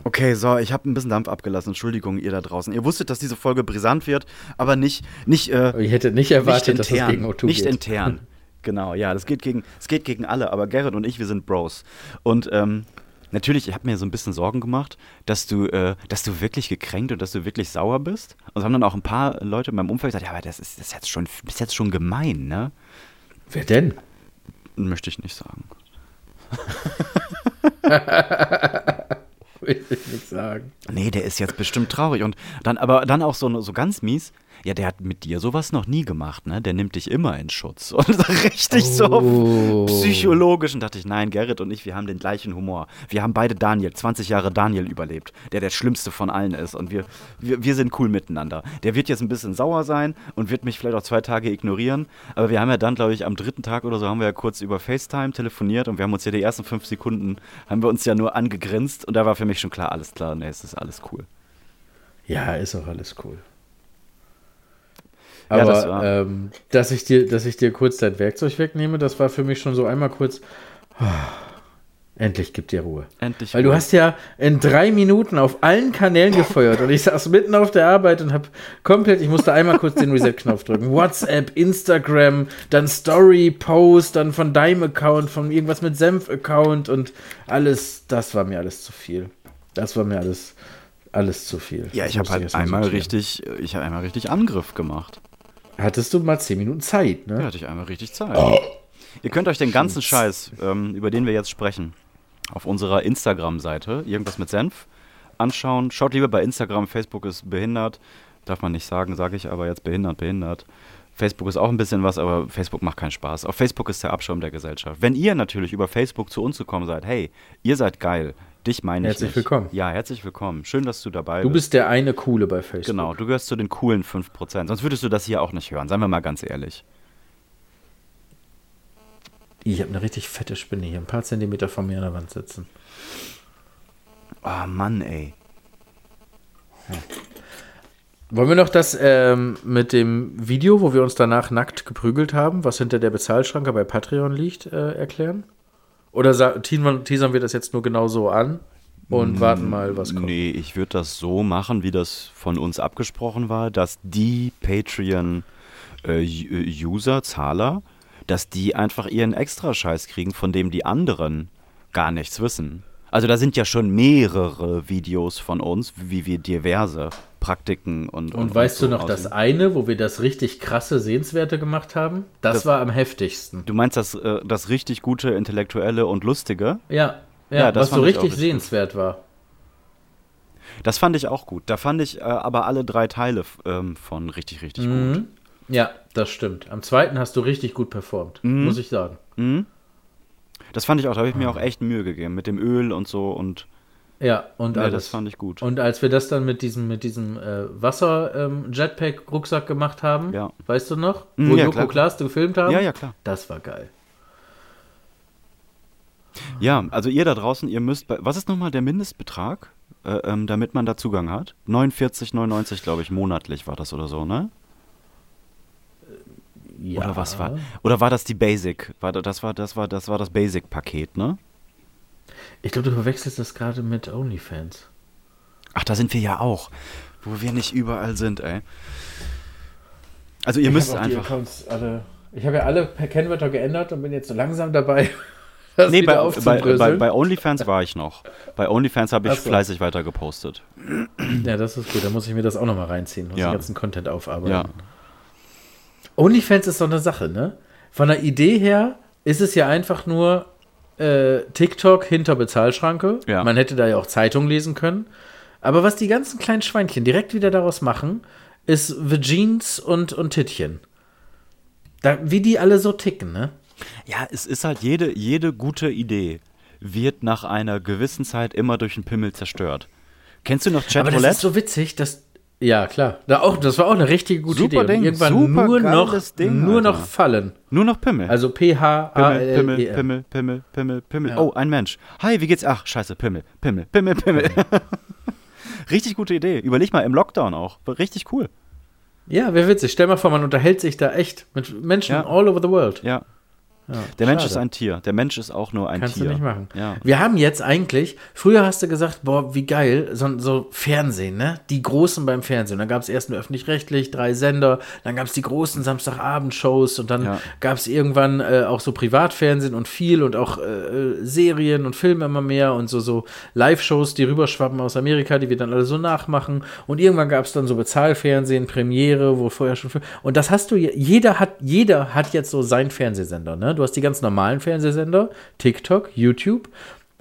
Okay, so, ich habe ein bisschen Dampf abgelassen. Entschuldigung, ihr da draußen. Ihr wusstet, dass diese Folge brisant wird, aber nicht, nicht, äh, Ich hätte nicht erwartet, dass nicht es intern. gegen O2 nicht geht. intern. Genau, ja, das geht gegen, es geht gegen alle, aber Gerrit und ich, wir sind Bros. Und ähm, natürlich, ich habe mir so ein bisschen Sorgen gemacht, dass du, äh, dass du wirklich gekränkt und dass du wirklich sauer bist. Und es haben dann auch ein paar Leute in meinem Umfeld gesagt, ja, aber das ist, das ist jetzt schon, das ist jetzt schon gemein, ne? Wer denn? Möchte ich nicht sagen. Will ich nicht sagen. Nee, der ist jetzt bestimmt traurig. Und dann, aber dann auch so, so ganz mies. Ja, der hat mit dir sowas noch nie gemacht, ne? Der nimmt dich immer in Schutz. Und so richtig so Oh. psychologisch. Und dachte ich, nein, Gerrit und ich, wir haben den gleichen Humor. Wir haben beide Daniel, 20 Jahre Daniel überlebt, der der schlimmste von allen ist. Und wir, wir, wir sind cool miteinander. Der wird jetzt ein bisschen sauer sein und wird mich vielleicht auch zwei Tage ignorieren. Aber wir haben ja dann, glaube ich, am dritten Tag oder so haben wir ja kurz über FaceTime telefoniert und wir haben uns ja die ersten fünf Sekunden, haben wir uns ja nur angegrinst. Und da war für mich schon klar, alles klar, nee, es ist alles cool. Ja, ist auch alles cool. Ja, Aber das war- ähm, dass, ich dir, dass ich dir kurz dein Werkzeug wegnehme, das war für mich schon so einmal kurz. Endlich gibt dir Ruhe. Endlich. Weil du Ruhe. hast ja in drei Minuten auf allen Kanälen gefeuert und ich saß mitten auf der Arbeit und habe komplett, ich musste einmal kurz den Reset-Knopf drücken. WhatsApp, Instagram, dann Story, Post, dann von deinem Account, von irgendwas mit Senf-Account und alles, das war mir alles zu viel. Das war mir alles, alles zu viel. Ja, Das ich habe halt einmal richtig, ich habe einmal richtig Angriff gemacht. Hattest du mal zehn Minuten Zeit, Ja, ne? hatte ich einmal richtig Zeit. Ihr könnt euch den ganzen Scheiß, ähm, über den wir jetzt sprechen, auf unserer Instagram-Seite, irgendwas mit Senf, anschauen. Schaut lieber bei Instagram, Facebook ist behindert. Darf man nicht sagen, sage ich aber jetzt behindert, behindert. Facebook ist auch ein bisschen was, aber Facebook macht keinen Spaß. Auf Facebook ist der Abschaum der Gesellschaft. Wenn ihr natürlich über Facebook zu uns gekommen seid, hey, ihr seid geil, dich meine ich Herzlich nicht. willkommen. Ja, herzlich willkommen. Schön, dass du dabei Du bist. bist der eine Coole bei Facebook. Genau, du gehörst zu den coolen 5%. Sonst würdest du das hier auch nicht hören, seien wir mal ganz ehrlich. Ich habe eine richtig fette Spinne hier, ein paar Zentimeter von mir an der Wand sitzen. Oh Mann, ey. Wollen wir noch das ähm, mit dem Video, wo wir uns danach nackt geprügelt haben, was hinter der Bezahlschranke bei Patreon liegt, äh, erklären? Oder teasern teasern wir das jetzt nur genau so an und warten mal, was kommt? Nee, ich würde das so machen, wie das von uns abgesprochen war, dass die Patreon-User, Zahler, dass die einfach ihren Extrascheiß kriegen, von dem die anderen gar nichts wissen. Also da sind ja schon mehrere Videos von uns, wie wir diverse Praktiken und Und weißt so du noch das aussehen. eine, wo wir das richtig krasse Sehenswerte gemacht haben? Das, Das- war am heftigsten. Du meinst das, äh, das richtig gute, intellektuelle und lustige? Ja, ja, Ja, das was so richtig richtig sehenswert war. Das fand ich auch gut. Da fand ich äh, aber alle drei Teile ähm, von richtig, richtig gut. Mhm. Ja, das stimmt. Am zweiten hast du richtig gut performt, Mhm. muss ich sagen. Das fand ich auch, da habe ich mir auch echt Mühe gegeben mit dem Öl und so und Ja, und ja, alles. das fand ich gut. Und als wir das dann mit diesem, mit diesem äh, Wasser-Jetpack-Rucksack gemacht haben, Ja. weißt du noch? Mm, Wo ja, Joko. Klaas gefilmt haben? Ja, ja, klar. Das war geil. Ja, also ihr da draußen, ihr müsst, bei, was ist nochmal der Mindestbetrag, äh, ähm, damit man da Zugang hat? 49,99 glaube ich, monatlich war das oder so, ne? Ja. Oder was war? Oder war das die Basic? War da- das war das war das war das Basic Paket, ne? Ich glaube, du verwechselst das gerade mit OnlyFans. Ach, da sind wir ja auch, wo wir nicht überall sind, ey. Also ihr ich müsst einfach alle. Ich habe ja alle per Kennwörter geändert und bin jetzt so langsam dabei, das Nee, bei, bei, bei, bei OnlyFans war ich noch. Bei OnlyFans habe ich so. fleißig weiter gepostet. ja, das ist gut. Da muss ich mir das auch nochmal reinziehen. Muss Ja. den ganzen Content aufarbeiten. Ja. OnlyFans ist so eine Sache, ne? Von der Idee her ist es ja einfach nur äh, TikTok hinter Bezahlschranke. Ja. Man hätte da ja auch Zeitung lesen können. Aber was die ganzen kleinen Schweinchen direkt wieder daraus machen, ist Vagines und, und Tittchen. Da, wie die alle so ticken, ne? Ja, es ist halt jede, jede gute Idee wird nach einer gewissen Zeit immer durch einen Pimmel zerstört. Kennst du noch Aber das ist so witzig, dass. Ja, klar. Da auch, das war auch eine richtig gute Super Idee. Ding, irgendwann super nur noch, Ding, nur Alter. noch fallen. Nur noch Pimmel. Also P-H-A-L-E-M. Pimmel, Pimmel, Pimmel, Pimmel, Pimmel, Pimmel. Ja. Oh, ein Mensch. Hi, wie geht's? Ach, scheiße, Pimmel, Pimmel, Pimmel, Pimmel. Richtig gute Idee. Überleg mal, im Lockdown auch. Richtig cool. Ja, wäre witzig. Stell mal vor, man unterhält sich da echt mit Menschen Ja. all over the world. Ja. Ja, Der Mensch schade. ist ein Tier. Der Mensch ist auch nur ein Kannst Tier. du nicht machen. Ja. Wir haben jetzt eigentlich, früher hast du gesagt, boah, wie geil, so, so Fernsehen, ne? Die Großen beim Fernsehen. Dann gab es erst nur öffentlich-rechtlich, drei Sender, dann gab es die großen Samstagabendshows und dann Ja. gab es irgendwann äh, auch so Privatfernsehen und viel und auch äh, Serien und Filme immer mehr und so, so Live-Shows, die rüberschwappen aus Amerika, die wir dann alle so nachmachen. Und irgendwann gab es dann so Bezahlfernsehen, Premiere, wo vorher schon. Und das hast du, je- jeder hat, jeder hat jetzt so seinen Fernsehsender, ne? Du hast die ganz normalen Fernsehsender, TikTok, YouTube.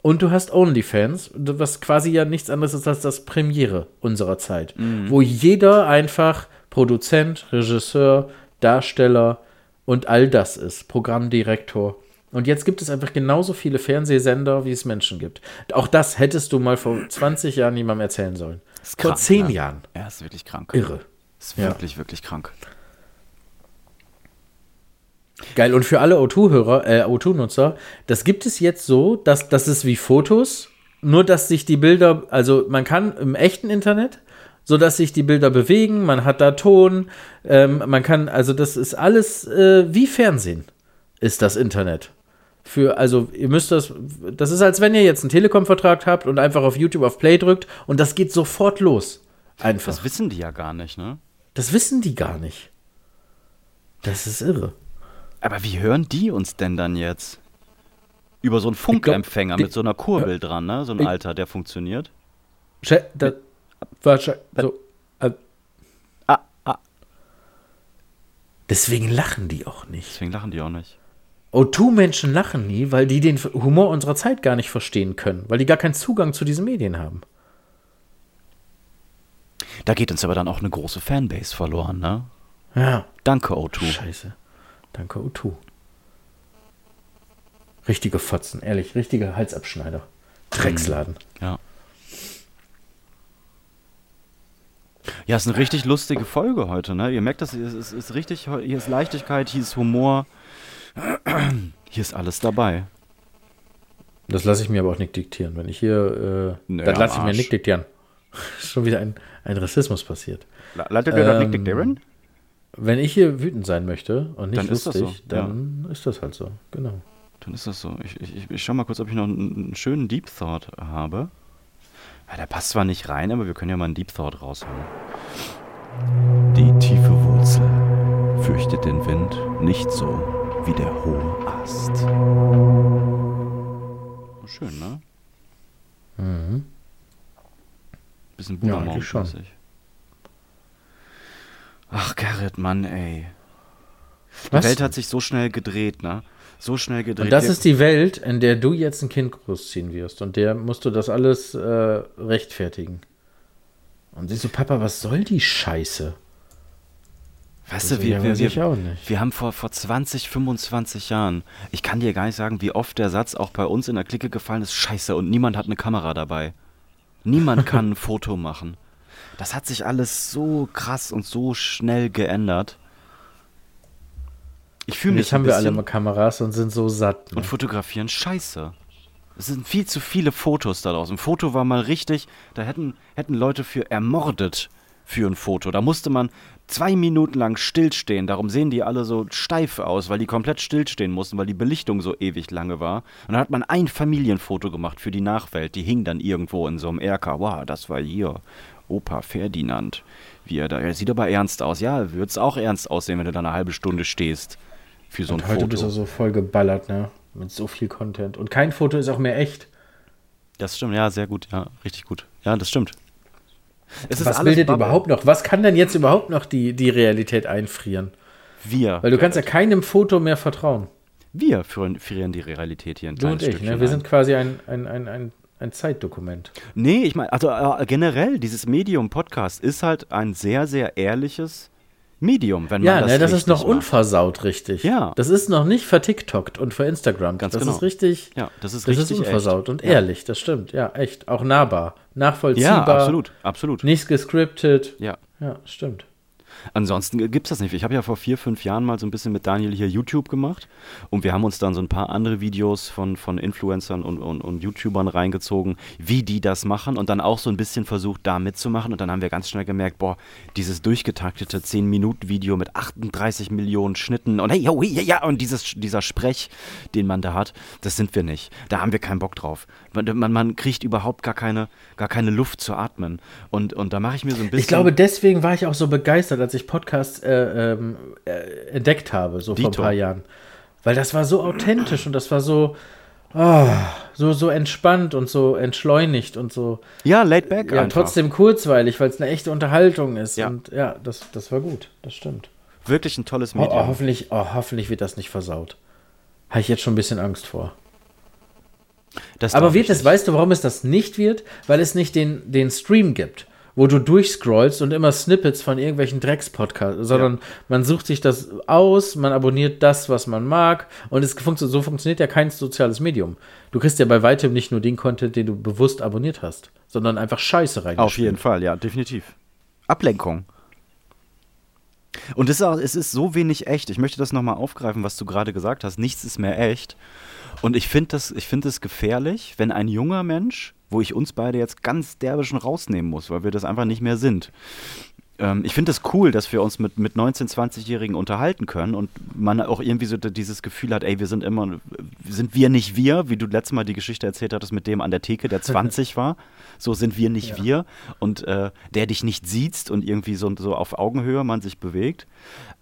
Und du hast OnlyFans, was quasi ja nichts anderes ist als das Premiere unserer Zeit, wo jeder einfach Produzent, Regisseur, Darsteller und all das ist, Programmdirektor. Und jetzt gibt es einfach genauso viele Fernsehsender, wie es Menschen gibt. Auch das hättest du mal vor 20 Jahren jemandem erzählen sollen. Ist vor krank, 10 ne? Jahren. Er ist wirklich krank. Irre. Ist Ja. wirklich, wirklich krank. Geil. Und für alle O2-Hörer, äh, O2-Nutzer, das gibt es jetzt so, dass das ist wie Fotos, nur dass sich die Bilder, also man kann im echten Internet, so dass sich die Bilder bewegen, man hat da Ton, ähm, man kann, also das ist alles äh, wie Fernsehen, ist das Internet. Für, also ihr müsst das, das ist als wenn ihr jetzt einen Telekom-Vertrag habt und einfach auf YouTube auf Play drückt und das geht sofort los. Einfach. Das wissen die ja gar nicht, ne? Das wissen die gar nicht. Das ist irre. Aber wie hören die uns denn dann jetzt? Über so einen Funkempfänger mit so einer Kurbel dran, ne? So ein alter, der funktioniert. Da, so, äh, Ah, ah. deswegen lachen die auch nicht. Deswegen lachen die auch nicht. O2-Menschen lachen nie, weil die den Humor unserer Zeit gar nicht verstehen können, weil die gar keinen Zugang zu diesen Medien haben. Da geht uns aber dann auch eine große Fanbase verloren, ne? Ja, Danke, O2. scheiße. Danke, O2. Richtige Fotzen, ehrlich, richtige Halsabschneider. Drecksladen. Ja. Ja, ist eine richtig lustige Folge heute, ne? Ihr merkt das, es ist, ist richtig, hier ist Leichtigkeit, hier ist Humor. Hier ist alles dabei. Das lasse ich mir aber auch nicht diktieren. Wenn ich hier, äh, Nee, das lasse ich mir nicht diktieren. Schon wieder ein, ein Rassismus passiert. Leitet ihr das Ähm, nicht, Darren? Wenn ich hier wütend sein möchte und nicht Dann ist lustig, so, ja. dann ist das halt so. Genau. Dann ist das so. Ich, ich, ich schau mal kurz, ob ich noch einen, einen schönen Deep Thought habe. Ja, der passt zwar nicht rein, aber wir können ja mal einen Deep Thought raushauen. Die tiefe Wurzel fürchtet den Wind nicht so wie der hohe Ast. Schön, ne? Mhm. Bisschen Ja, Buddha eigentlich schon. Ach, Gerrit, Mann, ey. Die Was? Welt hat sich so schnell gedreht, ne? So schnell gedreht. Und das ist die Welt, in der du jetzt ein Kind großziehen wirst. Und der musst du das alles äh, rechtfertigen. Und sie so, Papa, was soll die Scheiße? Weißt Das du, wir, wir, wir, wir haben vor, vor 20, 25 Jahren, ich kann dir gar nicht sagen, wie oft der Satz auch bei uns in der Clique gefallen ist, scheiße, und niemand hat eine Kamera dabei. Niemand kann ein Foto machen. Das hat sich alles so krass und so schnell geändert. Ich fühle mich jetzt haben wir alle mal Kameras und sind so satt. Ne? und fotografieren scheiße. Es sind viel zu viele Fotos da draußen. Ein Foto war mal richtig, da hätten, hätten Leute für ermordet für ein Foto. Da musste man zwei Minuten lang stillstehen. Darum sehen die alle so steif aus, weil die komplett stillstehen mussten, weil die Belichtung so ewig lange war. Und dann hat man ein Familienfoto gemacht für die Nachwelt. Die hing dann irgendwo in so einem Erker. Wow, das war hier Opa Ferdinand. Wie er da, er sieht aber ernst aus. Ja, würde es auch ernst aussehen, wenn du da eine halbe Stunde stehst. Für so ein und heute Foto. bist du so voll geballert, ne? Mit so viel Content. Und kein Foto ist auch mehr echt. Das stimmt, ja, sehr gut, ja, richtig gut. Ja, das stimmt. Es Was bildet Bubble. überhaupt noch? Was kann denn jetzt überhaupt noch die, die Realität einfrieren? Wir. Weil du kannst ja keinem Foto mehr vertrauen. Wir frieren die Realität hier ein Du und kleines ich, Stückchen ne? Wir ein. sind quasi ein, ein, ein, ein, ein Zeitdokument. Nee, ich meine, also äh, generell, dieses Medium-Podcast ist halt ein sehr, sehr ehrliches Medium, wenn Ja, man das ne, das ist noch macht. unversaut richtig. Ja. Das ist noch nicht vertiktokt und verinstagrammt. Ganz das genau. ist richtig. Ja, das ist Das richtig ist unversaut echt. und Ja. ehrlich, das stimmt. Ja, echt. Auch nahbar. Ja, Nachvollziehbar. absolut, absolut. Nichts gescriptet. Ja. Ja, stimmt. Ansonsten gibt es das nicht. Ich habe ja vor vier, fünf Jahren mal so ein bisschen mit Daniel hier YouTube gemacht und wir haben uns dann so ein paar andere Videos von, von Influencern und, und, und YouTubern reingezogen, wie die das machen und dann auch so ein bisschen versucht, da mitzumachen und dann haben wir ganz schnell gemerkt, boah, dieses durchgetaktete 10-Minuten-Video mit 38 Millionen Schnitten und hey, yo, ja, ja, und dieses, dieser Sprech, den man da hat, das sind wir nicht. Da haben wir keinen Bock drauf. Man, man, man kriegt überhaupt gar keine, gar keine Luft zu atmen und, und da mache ich mir so ein bisschen... Ich glaube, deswegen war ich auch so begeistert, als ich Podcasts äh, ähm, äh, entdeckt habe, so vor Dito. ein paar Jahren. Weil das war so authentisch und das war so, ah, so, so entspannt und so entschleunigt und so. ja, laid back Ja, einfach. trotzdem kurzweilig, weil es eine echte Unterhaltung ist. Ja. Und ja, das, das war gut, das stimmt. Wirklich ein tolles Oh, Medium. oh, hoffentlich, oh, hoffentlich wird das nicht versaut. Habe ich jetzt schon ein bisschen Angst vor. Das Aber wird es, weißt du, warum es das nicht wird? Weil es nicht den, den Stream gibt, wo du durchscrollst und immer Snippets von irgendwelchen Dreckspodcasts, sondern man sucht sich das aus, man abonniert das, was man mag und es funktio so funktioniert ja kein soziales Medium. Du kriegst ja bei weitem nicht nur den Content, den du bewusst abonniert hast, sondern einfach Scheiße rein. Auf jeden Fall, ja, definitiv. Ablenkung. Und es ist, auch, es ist so wenig echt. Ich möchte das nochmal aufgreifen, was du gerade gesagt hast. Nichts ist mehr echt. Und ich finde das, ich find das gefährlich, wenn ein junger Mensch, wo ich uns beide jetzt ganz derbe schon rausnehmen muss, weil wir das einfach nicht mehr sind, ähm, ich finde es das cool, dass wir uns mit, mit 19-, 20-Jährigen unterhalten können und man auch irgendwie so dieses Gefühl hat, ey, wir sind immer, sind wir nicht wir, wie du letztes Mal die Geschichte erzählt hattest mit dem an der Theke, der 20 war. So sind wir nicht Ja. wir und äh, der dich nicht sieht und irgendwie so, so auf Augenhöhe man sich bewegt.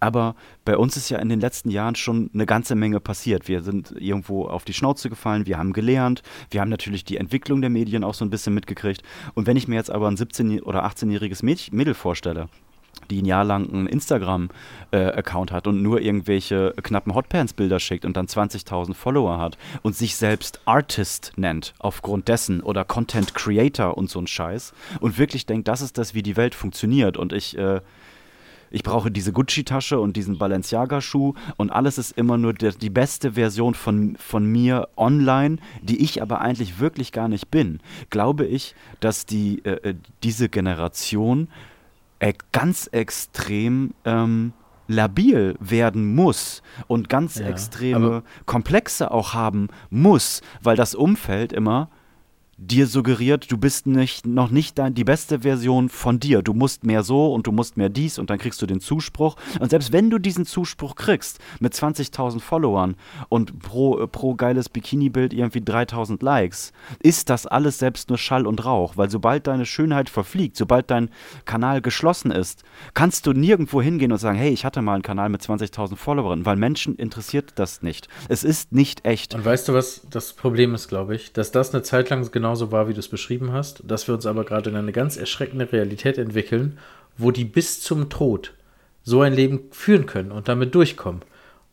Aber bei uns ist ja in den letzten Jahren schon eine ganze Menge passiert. Wir sind irgendwo auf die Schnauze gefallen, wir haben gelernt, wir haben natürlich die Entwicklung der Medien auch so ein bisschen mitgekriegt. Und wenn ich mir jetzt aber ein 17- oder 18-jähriges Mädch- Mädel vorstelle, die ein Jahr lang einen Instagram-Account hat und nur irgendwelche knappen Hotpants-Bilder schickt und dann 20.000 Follower hat und sich selbst Artist nennt aufgrund dessen oder Content Creator und so ein Scheiß und wirklich denkt, das ist das, wie die Welt funktioniert und ich, äh, ich brauche diese Gucci-Tasche und diesen Balenciaga-Schuh und alles ist immer nur der, die beste Version von, von mir online, die ich aber eigentlich wirklich gar nicht bin. Glaube ich, dass die, äh, äh, diese Generation äh, ganz extrem ähm, labil werden muss und ganz Ja, extreme Komplexe auch haben muss, weil das Umfeld immer dir suggeriert, du bist nicht, noch nicht die beste Version von dir. Du musst mehr so und du musst mehr dies und dann kriegst du den Zuspruch. Und selbst wenn du diesen Zuspruch kriegst mit 20.000 Followern und pro, pro geiles Bikini-Bild irgendwie 3.000 Likes, ist das alles selbst nur Schall und Rauch. Weil sobald deine Schönheit verfliegt, sobald dein Kanal geschlossen ist, kannst du nirgendwo hingehen und sagen, hey, ich hatte mal einen Kanal mit 20.000 Followern, weil Menschen interessiert das nicht. Es ist nicht echt. Und weißt du, was das Problem ist, glaube ich? Dass das eine Zeit lang genauso war, wie du es beschrieben hast, dass wir uns aber gerade in eine ganz erschreckende Realität entwickeln, wo die bis zum Tod so ein Leben führen können und damit durchkommen.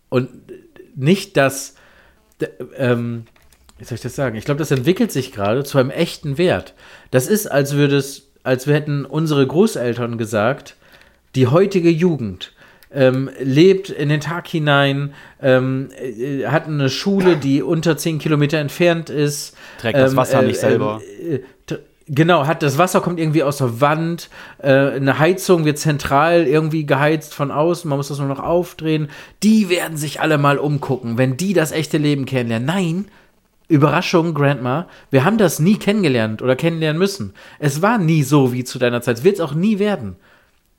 Und nicht das, ähm, wie soll ich das sagen? Ich glaube, das entwickelt sich gerade zu einem echten Wert. Das ist, als würde es, als wir hätten unsere Großeltern gesagt, die heutige Jugend ähm, lebt in den Tag hinein, ähm, äh, hat eine Schule, die unter 10 Kilometer entfernt ist. Trägt das Wasser nicht selber. äh, Genau, hat das Wasser kommt irgendwie aus der Wand, äh, eine Heizung wird zentral irgendwie geheizt von außen, man muss das nur noch aufdrehen. Die werden sich alle mal umgucken, wenn die das echte Leben kennenlernen. Nein, Überraschung, Grandma, wir haben das nie kennengelernt oder kennenlernen müssen. Es war nie so wie zu deiner Zeit, wird es auch nie werden.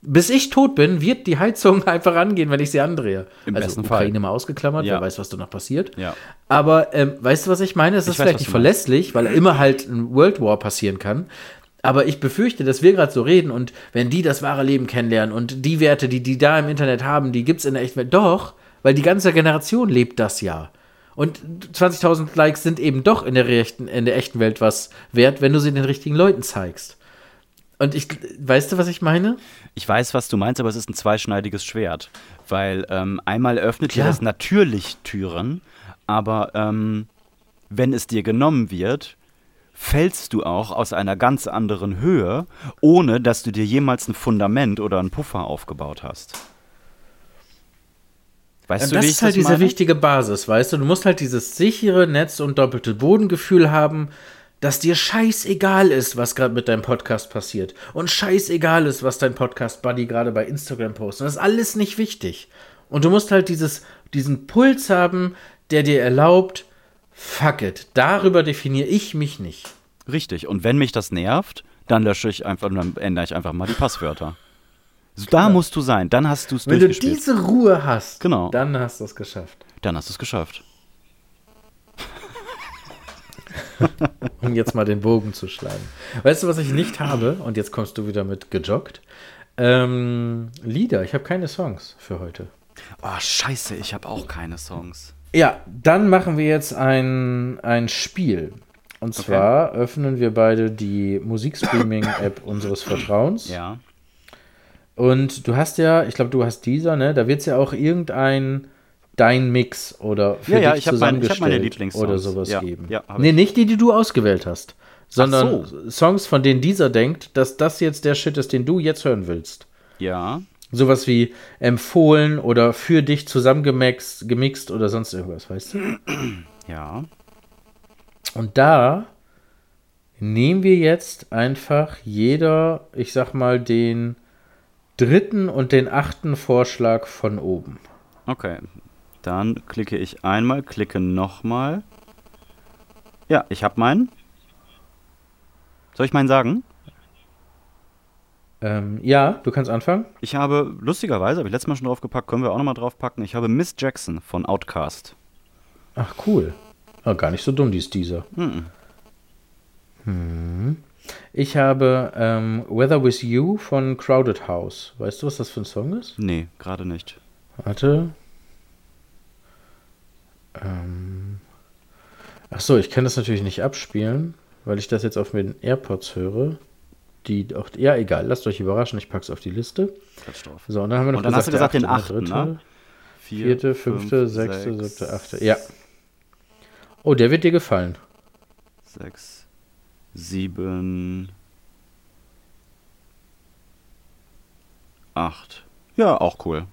Bis ich tot bin, wird die Heizung einfach angehen, wenn ich sie andrehe. Im also besten Fall. Ukraine mal ausgeklammert, Ja. wer weiß, was danach passiert. Ja. Aber ähm, weißt du, was ich meine? Es ist weiß, vielleicht nicht verlässlich, weil immer halt ein World War passieren kann. Aber ich befürchte, dass wir gerade so reden und wenn die das wahre Leben kennenlernen und die Werte, die die da im Internet haben, die gibt es in der echten Welt. Doch, weil die ganze Generation lebt das ja. Und 20.000 Likes sind eben doch in der, rechten, in der echten Welt was wert, wenn du sie den richtigen Leuten zeigst. Und ich, weißt du, was ich meine? Ich weiß, was du meinst, aber es ist ein zweischneidiges Schwert. Weil ähm, einmal öffnet dir das natürlich Türen, aber ähm, wenn es dir genommen wird, fällst du auch aus einer ganz anderen Höhe, ohne dass du dir jemals ein Fundament oder einen Puffer aufgebaut hast. Weißt du, das ist halt das diese meine? wichtige Basis, weißt du? Du musst halt dieses sichere Netz und doppelte Bodengefühl haben, dass dir scheißegal ist, was gerade mit deinem Podcast passiert. Und scheißegal ist, was dein Podcast-Buddy gerade bei Instagram postet. Das ist alles nicht wichtig. Und du musst halt dieses, diesen Puls haben, der dir erlaubt, fuck it, darüber definiere ich mich nicht. Richtig. Und wenn mich das nervt, dann lösche ich einfach, dann ändere ich einfach mal die Passwörter. So, Da musst du sein. Dann hast du es Wenn du durchgespielt. diese Ruhe hast, Genau. dann hast du es geschafft. dann hast du es geschafft. um jetzt mal den Bogen zu schlagen. Weißt du, was ich nicht habe? Und jetzt kommst du wieder mit gejoggt. Ähm, Lieder. Ich habe keine Songs für heute. Oh, scheiße, ich habe auch keine Songs. Ja, dann machen wir jetzt ein, ein Spiel. Und zwar öffnen wir beide die Musikstreaming-App unseres Vertrauens. Ja. Und du hast ja, ich glaube, du hast dieser, ne? Da wird es ja auch irgendein dein Mix oder für Ja, ja, dich ich mein- ich hab meine zusammengestellt Lieblingssongs. oder sowas Ja, geben. ja, nee, ich. nicht die, die du ausgewählt hast, sondern so. Songs, von denen dieser denkt, dass das jetzt der Shit ist, den du jetzt hören willst. Ja. Sowas wie empfohlen oder für dich zusammengemixt gemixt oder sonst irgendwas, weißt du? Ja. Und da nehmen wir jetzt einfach jeder, ich sag mal, den dritten und den achten Vorschlag von oben. Okay. Dann klicke ich einmal, klicke nochmal. Ja, ich habe meinen. Soll ich meinen sagen? Ähm, ja, du kannst anfangen. Ich habe, lustigerweise, habe ich letztes Mal schon draufgepackt, können wir auch nochmal draufpacken, ich habe Miss Jackson von Outcast. Ach, cool. Ah, gar nicht so dumm, die ist dieser. Mhm. Hm. Ich habe ähm, Weather With You von Crowded House. Weißt du, was das für ein Song ist? Nee, gerade nicht. Warte. Ähm. Ach so, ich kann das natürlich nicht abspielen, weil ich das jetzt auf den AirPods höre. Die auch, ja, egal, lasst euch überraschen, ich pack's auf die Liste. So, und dann haben wir noch Und dann hast du gesagt den achten, dritte, ne? Vier, Vierte, fünf, fünfte, sechste, sechs, siebte, achte. Ja. Oh, der wird dir gefallen. Sechs, sieben, acht. Ja, auch cool.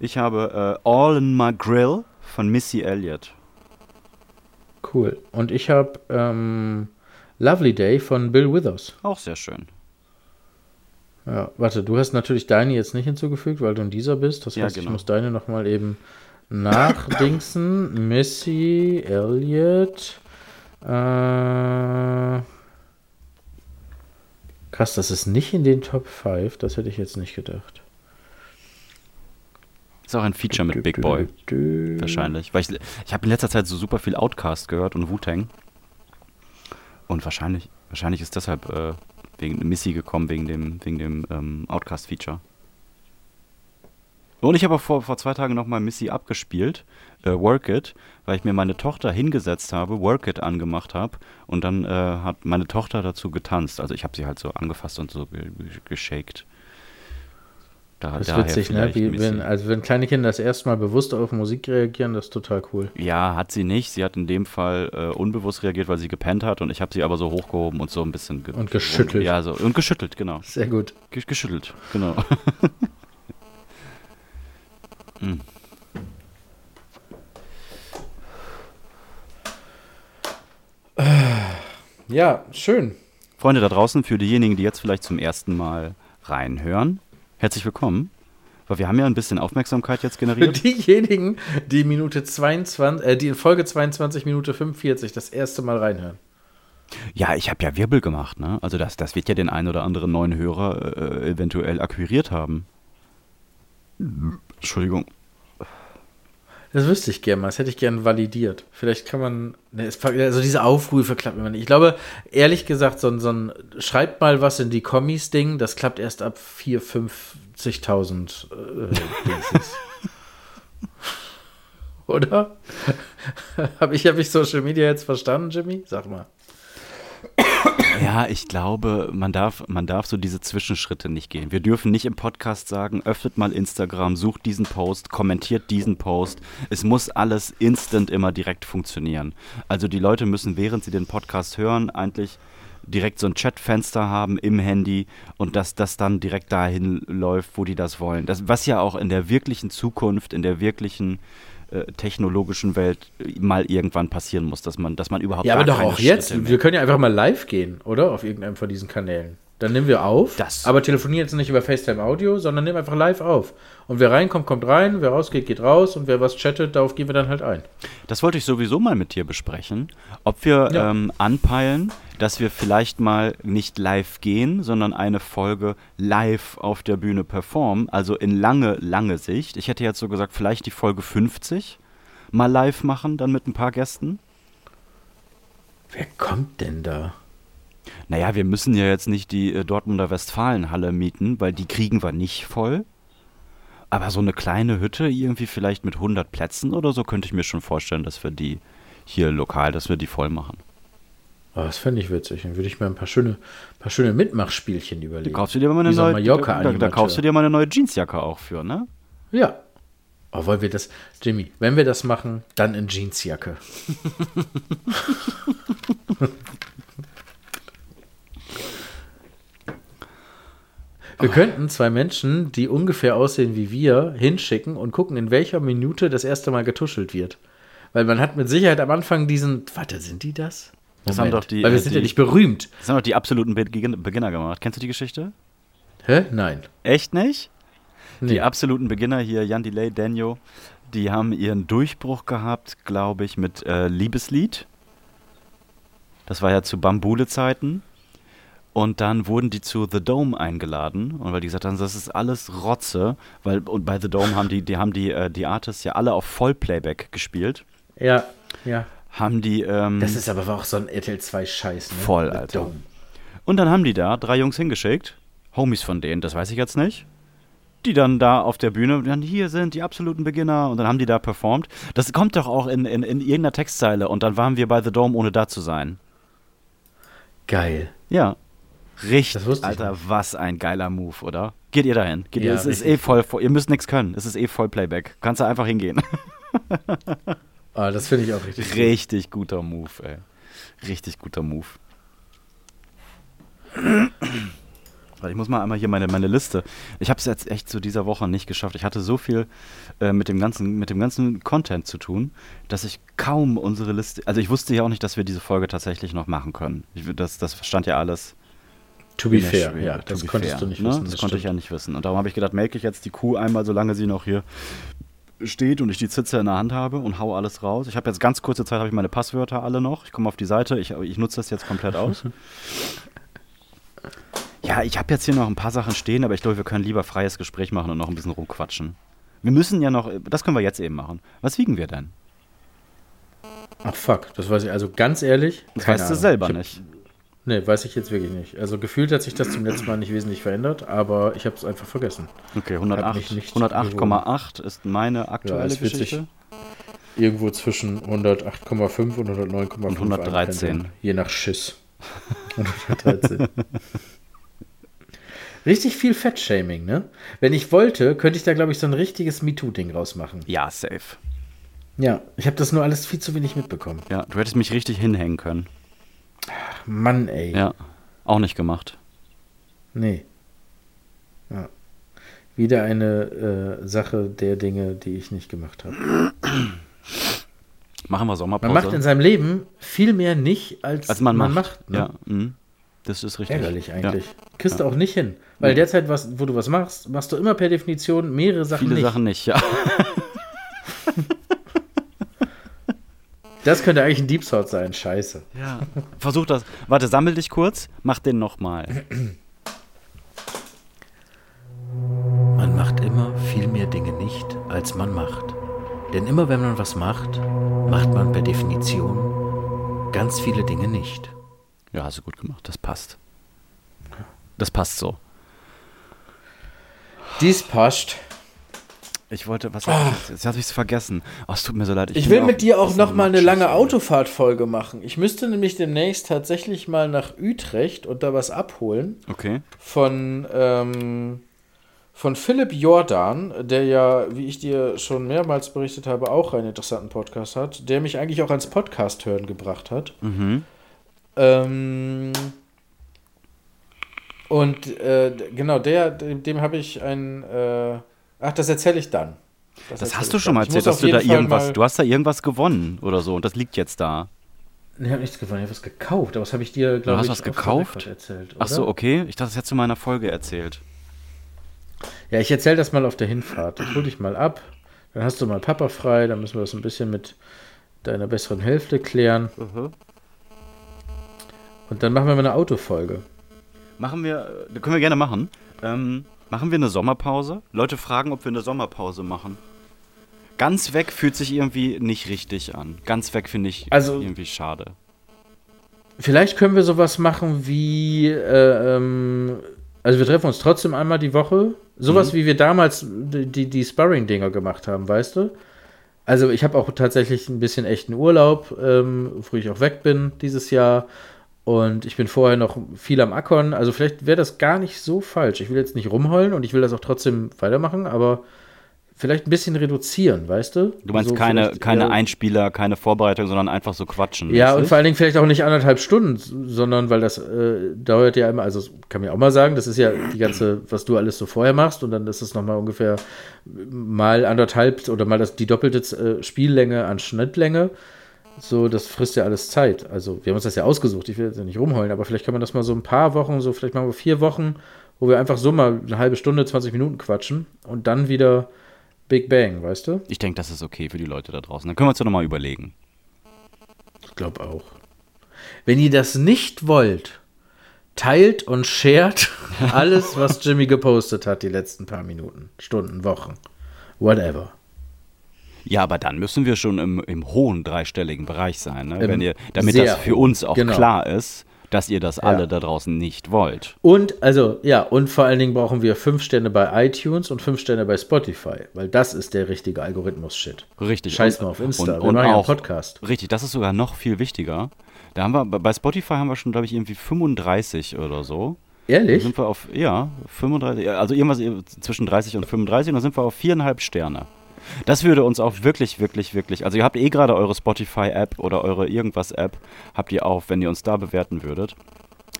Ich habe äh, All in My Grill von Missy Elliott. Cool. Und ich habe ähm, Lovely Day von Bill Withers. Auch sehr schön. Ja, warte, du hast natürlich deine jetzt nicht hinzugefügt, weil du in dieser bist. Das Ja, heißt, ich genau. muss deine nochmal eben nachdingsen. Missy, Elliott. Äh, krass, das ist nicht in den Top 5. Das hätte ich jetzt nicht gedacht. Ist auch ein Feature mit Big Boy. Wahrscheinlich. Weil ich, ich habe in letzter Zeit so super viel Outcast gehört und Wu-Tang. Und wahrscheinlich, wahrscheinlich ist deshalb äh, wegen Missy gekommen, wegen dem, wegen dem ähm, Outcast-Feature. Und ich habe auch vor, vor zwei Tagen nochmal Missy abgespielt, äh, Work It, weil ich mir meine Tochter hingesetzt habe, Work It angemacht habe und dann äh, hat meine Tochter dazu getanzt. Also ich habe sie halt so angefasst und so ge ge geshakt. Da, Das ist witzig, ne? Wie, wenn, also wenn kleine Kinder das erste Mal bewusst auf Musik reagieren, das ist total cool. Ja, hat sie nicht. Sie hat in dem Fall äh, unbewusst reagiert, weil sie gepennt hat und ich habe sie aber so hochgehoben und so ein bisschen ge Und geschüttelt. Ja, so und geschüttelt, genau. Sehr gut. Ge geschüttelt, genau. Hm. Ja, schön. Freunde da draußen, für diejenigen, die jetzt vielleicht zum ersten Mal reinhören, herzlich willkommen. Weil wir haben ja ein bisschen Aufmerksamkeit jetzt Für generiert. diejenigen, die Minute 22, äh, die in Folge 22 Minute 45 das erste Mal reinhören. Ja, ich habe ja Wirbel gemacht, ne? Also das, das wird ja den einen oder anderen neuen Hörer äh, eventuell akquiriert haben. Entschuldigung. Das wüsste ich gerne mal. Das hätte ich gern validiert. Vielleicht kann man. Ne, also diese Aufrufe klappt immer nicht. Ich glaube, ehrlich gesagt, so, ein- so ein schreibt mal was in die Kommis-Ding, das klappt erst ab 4.000, 50.000 äh. Oder? Habe ich, hab ich Social Media jetzt verstanden, Jimmy? Sag mal. Ja, ich glaube, man darf, man darf so diese Zwischenschritte nicht gehen. Wir dürfen nicht im Podcast sagen, öffnet mal Instagram, sucht diesen Post, kommentiert diesen Post. Es muss alles instant immer direkt funktionieren. Also die Leute müssen, während sie den Podcast hören, eigentlich direkt so ein Chatfenster haben im Handy und dass das dann direkt dahin läuft, wo die das wollen. Das, was ja auch in der wirklichen Zukunft, in der wirklichen technologischen Welt äh, mal irgendwann passieren muss, dass man, dass man überhaupt Ja, aber doch auch jetzt. Schritte mehr- Wir können ja einfach mal live gehen, oder? Auf irgendeinem von diesen Kanälen. Dann nehmen wir auf, Das- aber telefonieren jetzt nicht über FaceTime Audio, sondern nehmen einfach live auf. Und wer reinkommt, kommt rein, wer rausgeht, geht raus und wer was chattet, darauf gehen wir dann halt ein. Das wollte ich sowieso mal mit dir besprechen, ob wir Ja. ähm, anpeilen, dass wir vielleicht mal nicht live gehen, sondern eine Folge live auf der Bühne performen, also in lange, lange Sicht. Ich hätte jetzt so gesagt, vielleicht die Folge 50 mal live machen, dann mit ein paar Gästen. Wer kommt denn da? Naja, wir müssen ja jetzt nicht die äh, Dortmunder Westfalenhalle mieten, weil die kriegen wir nicht voll. Aber so eine kleine Hütte, irgendwie vielleicht mit 100 Plätzen oder so, könnte ich mir schon vorstellen, dass wir die hier lokal, dass wir die voll machen. Oh, das fände ich witzig. Dann würde ich mir ein paar schöne, paar schöne Mitmachspielchen Da überlegen. kaufst du dir mal eine Dieser neue, Mallorca da, da kaufst du dir mal eine neue Jeansjacke auch für, ne? Ja. Oh, wollen wir das, Jimmy, wenn wir das machen, dann in Jeansjacke. Wir könnten zwei Menschen, die ungefähr aussehen wie wir, hinschicken und gucken, in welcher Minute das erste Mal getuschelt wird. Weil man hat mit Sicherheit am Anfang diesen. Warte, sind die das? Das haben doch die- Weil wir äh, sind die- ja nicht berühmt. Das haben doch die absoluten Begin Beginner gemacht. Kennst du die Geschichte? Hä? Nein. Echt nicht? Nee. Die absoluten Beginner hier, Jan Delay, Daniel, die haben ihren Durchbruch gehabt, glaube ich, mit äh, Liebeslied. Das war ja zu Bambule-Zeiten. Und dann wurden die zu The Dome eingeladen und weil die gesagt haben, das ist alles Rotze, weil und bei The Dome haben die, die haben die, äh, die Artists ja alle auf Vollplayback gespielt, Ja, ja. haben die ähm, Das ist aber auch so ein RTL 2 Scheiß, ne? Voll, The Alter. Dome. und dann haben die da drei Jungs hingeschickt, Homies von denen, das weiß ich jetzt nicht, die dann da auf der Bühne, dann hier sind die absoluten Beginner und dann haben die da performt. Das kommt doch auch in, in, in irgendeiner Textzeile und dann waren wir bei The Dome, ohne da zu sein. Geil. Ja. Richtig, Alter, was ein geiler Move, oder? Geht ihr dahin? Geht ihr, Ja, es ist richtig. eh voll, ihr müsst nichts können. Es ist eh voll Playback. Kannst du einfach hingehen. Ah, das finde ich auch richtig. gut. Richtig guter Move, ey. Richtig guter Move. Warte, Ich muss mal einmal hier meine, meine Liste. Ich habe es jetzt echt zu dieser Woche nicht geschafft. Ich hatte so viel äh, mit, dem ganzen, mit dem ganzen Content zu tun, dass ich kaum unsere Liste. Also ich wusste ja auch nicht, dass wir diese Folge tatsächlich noch machen können. Ich, das, das stand ja alles. To be fair, Schwebe, ja, das konntest fair, du nicht ne? wissen. Das, konnte ich ja nicht wissen. Und darum habe ich gedacht, melke ich jetzt die Kuh einmal, solange sie noch hier steht und ich die Zitze in der Hand habe und hau alles raus. Ich habe jetzt ganz kurze Zeit, habe ich meine Passwörter alle noch. Ich komme auf die Seite, ich, ich nutze das jetzt komplett aus. ja, ich habe jetzt hier noch ein paar Sachen stehen, aber ich glaube, wir können lieber freies Gespräch machen und noch ein bisschen rumquatschen. Wir müssen ja noch, das können wir jetzt eben machen. Was wiegen wir denn? Ach fuck, das weiß ich. Also ganz ehrlich. Das weißt du selber ich nicht. Nee, weiß ich jetzt wirklich nicht. Also gefühlt hat sich das zum letzten Mal nicht wesentlich verändert, aber ich habe es einfach vergessen. Okay, Hab mich 108 nicht 108,8 ist meine aktuelle sich Geschichte. Irgendwo zwischen 108,5 und 109,5 Und 113. einpendeln. Je nach Schiss. 113. Richtig viel Fettshaming, ne? Wenn ich wollte, könnte ich da, glaube ich, so ein richtiges MeToo-Ding rausmachen. Ja, safe. Ja, ich habe das nur alles viel zu wenig mitbekommen. Ja, du hättest mich richtig hinhängen können. Mann, ey. Ja, auch nicht gemacht. Nee. Ja. Wieder eine äh, Sache der Dinge, die ich nicht gemacht habe. Machen wir Sommerpause. Man macht in seinem Leben viel mehr nicht, als, als man, macht. macht. ne? Ja, mhm. das ist richtig. Ärgerlich Ja. eigentlich. Kriegst du auch nicht hin. Weil Nee. derzeit, was, wo du was machst, machst du immer per Definition mehrere Sachen Viele nicht. Sachen nicht, ja. Das könnte eigentlich ein Deep Thought sein. Scheiße. ja. Versuch das. Warte, sammel dich kurz, mach den nochmal. Man macht immer viel mehr Dinge nicht, als man macht. Denn immer wenn man was macht, macht man per Definition ganz viele Dinge nicht. Ja, hast du gut gemacht. Das passt. Das passt so. Dies passt. Ich wollte, was ich jetzt? Jetzt habe ich es vergessen. Oh, es tut mir so leid. Ich bin will mit dir auch bisschen noch mal eine lange. Autofahrtfolge machen. Ich müsste nämlich demnächst tatsächlich mal nach Utrecht und da was abholen Okay. von, ähm, von Philipp Jordan, der ja, wie ich dir schon mehrmals berichtet habe, auch einen interessanten Podcast hat, der mich eigentlich auch ans Podcast hören gebracht hat. Mhm. Ähm, und äh, genau, der, dem, dem habe ich ein. Äh, ach, das erzähle ich dann. Das erzähl hast du schon mal Ich muss erzählt, dass auf du da jeden Fall irgendwas, du hast da irgendwas gewonnen oder so und das liegt jetzt da. Nee, ich habe nichts gewonnen, ich habe was gekauft. Aber was habe ich dir, glaube hast ich, was off the gekauft? erzählt. Ach so, oder? okay. Ich dachte, das hättest du in meiner Folge erzählt. Ja, ich erzähle das mal auf der Hinfahrt. Ich hol dich mal ab. Dann hast du mal Papa frei. Dann müssen wir das ein bisschen mit deiner besseren Hälfte klären. Und dann machen wir mal eine Autofolge. Machen wir, äh, können wir gerne machen. Ähm, machen wir eine Sommerpause? Leute fragen, ob wir eine Sommerpause machen. Ganz weg fühlt sich irgendwie nicht richtig an. Ganz weg finde ich Also- irgendwie schade. Vielleicht können wir sowas machen wie, äh, ähm, also wir treffen uns trotzdem einmal die Woche. Sowas wie wir damals die, die, die Sparring-Dinger gemacht haben, weißt du? Also ich habe auch tatsächlich ein bisschen echten Urlaub, ähm, wo ich auch weg bin dieses Jahr. Und ich bin vorher noch viel am Ackern. Also vielleicht wäre das gar nicht so falsch. Ich will jetzt nicht rumheulen und ich will das auch trotzdem weitermachen, aber vielleicht ein bisschen reduzieren, weißt du? Du meinst So keine, vielleicht keine eher- Einspieler, keine Vorbereitung, sondern einfach so quatschen. ja, und vor allen Dingen vielleicht auch nicht anderthalb Stunden, sondern weil das äh, dauert ja immer, also das kann man ja auch mal sagen, das ist ja die ganze, was du alles so vorher machst und dann ist es nochmal ungefähr mal anderthalb oder mal das, die doppelte äh, Spiellänge an Schnittlänge. So, das frisst ja alles Zeit. Also, wir haben uns das ja ausgesucht, ich will jetzt ja nicht rumheulen, aber vielleicht kann man das mal so ein paar Wochen, so vielleicht machen wir vier Wochen, wo wir einfach so mal eine halbe Stunde, 20 Minuten quatschen und dann wieder Big Bang, weißt du? Ich denke, das ist okay für die Leute da draußen. Dann können wir uns ja nochmal überlegen. Ich glaube auch. Wenn ihr das nicht wollt, teilt und shared alles, was Jimmy gepostet hat die letzten paar Minuten, Stunden, Wochen, whatever. Ja, aber dann müssen wir schon im, im hohen dreistelligen Bereich sein, ne? Wenn ihr, damit das für uns auch genau. klar ist, dass ihr das alle da draußen nicht wollt. Und, also, ja, und vor allen Dingen brauchen wir fünf Sterne bei iTunes und fünf Sterne bei Spotify, weil das ist der richtige Algorithmus-Shit. Richtig. Scheiß mal auf Insta. Und, wir und machen ja einen auch, Podcast. Richtig, das ist sogar noch viel wichtiger. Da haben wir, bei Spotify haben wir schon, glaube ich, irgendwie 35 oder so. Da Ehrlich? sind wir auf, ja, 35, also irgendwas zwischen 30 und 35 und dann sind wir auf viereinhalb Sterne. Das würde uns auch wirklich, wirklich, wirklich, also ihr habt eh gerade eure Spotify-App oder eure irgendwas-App, habt ihr auch, wenn ihr uns da bewerten würdet.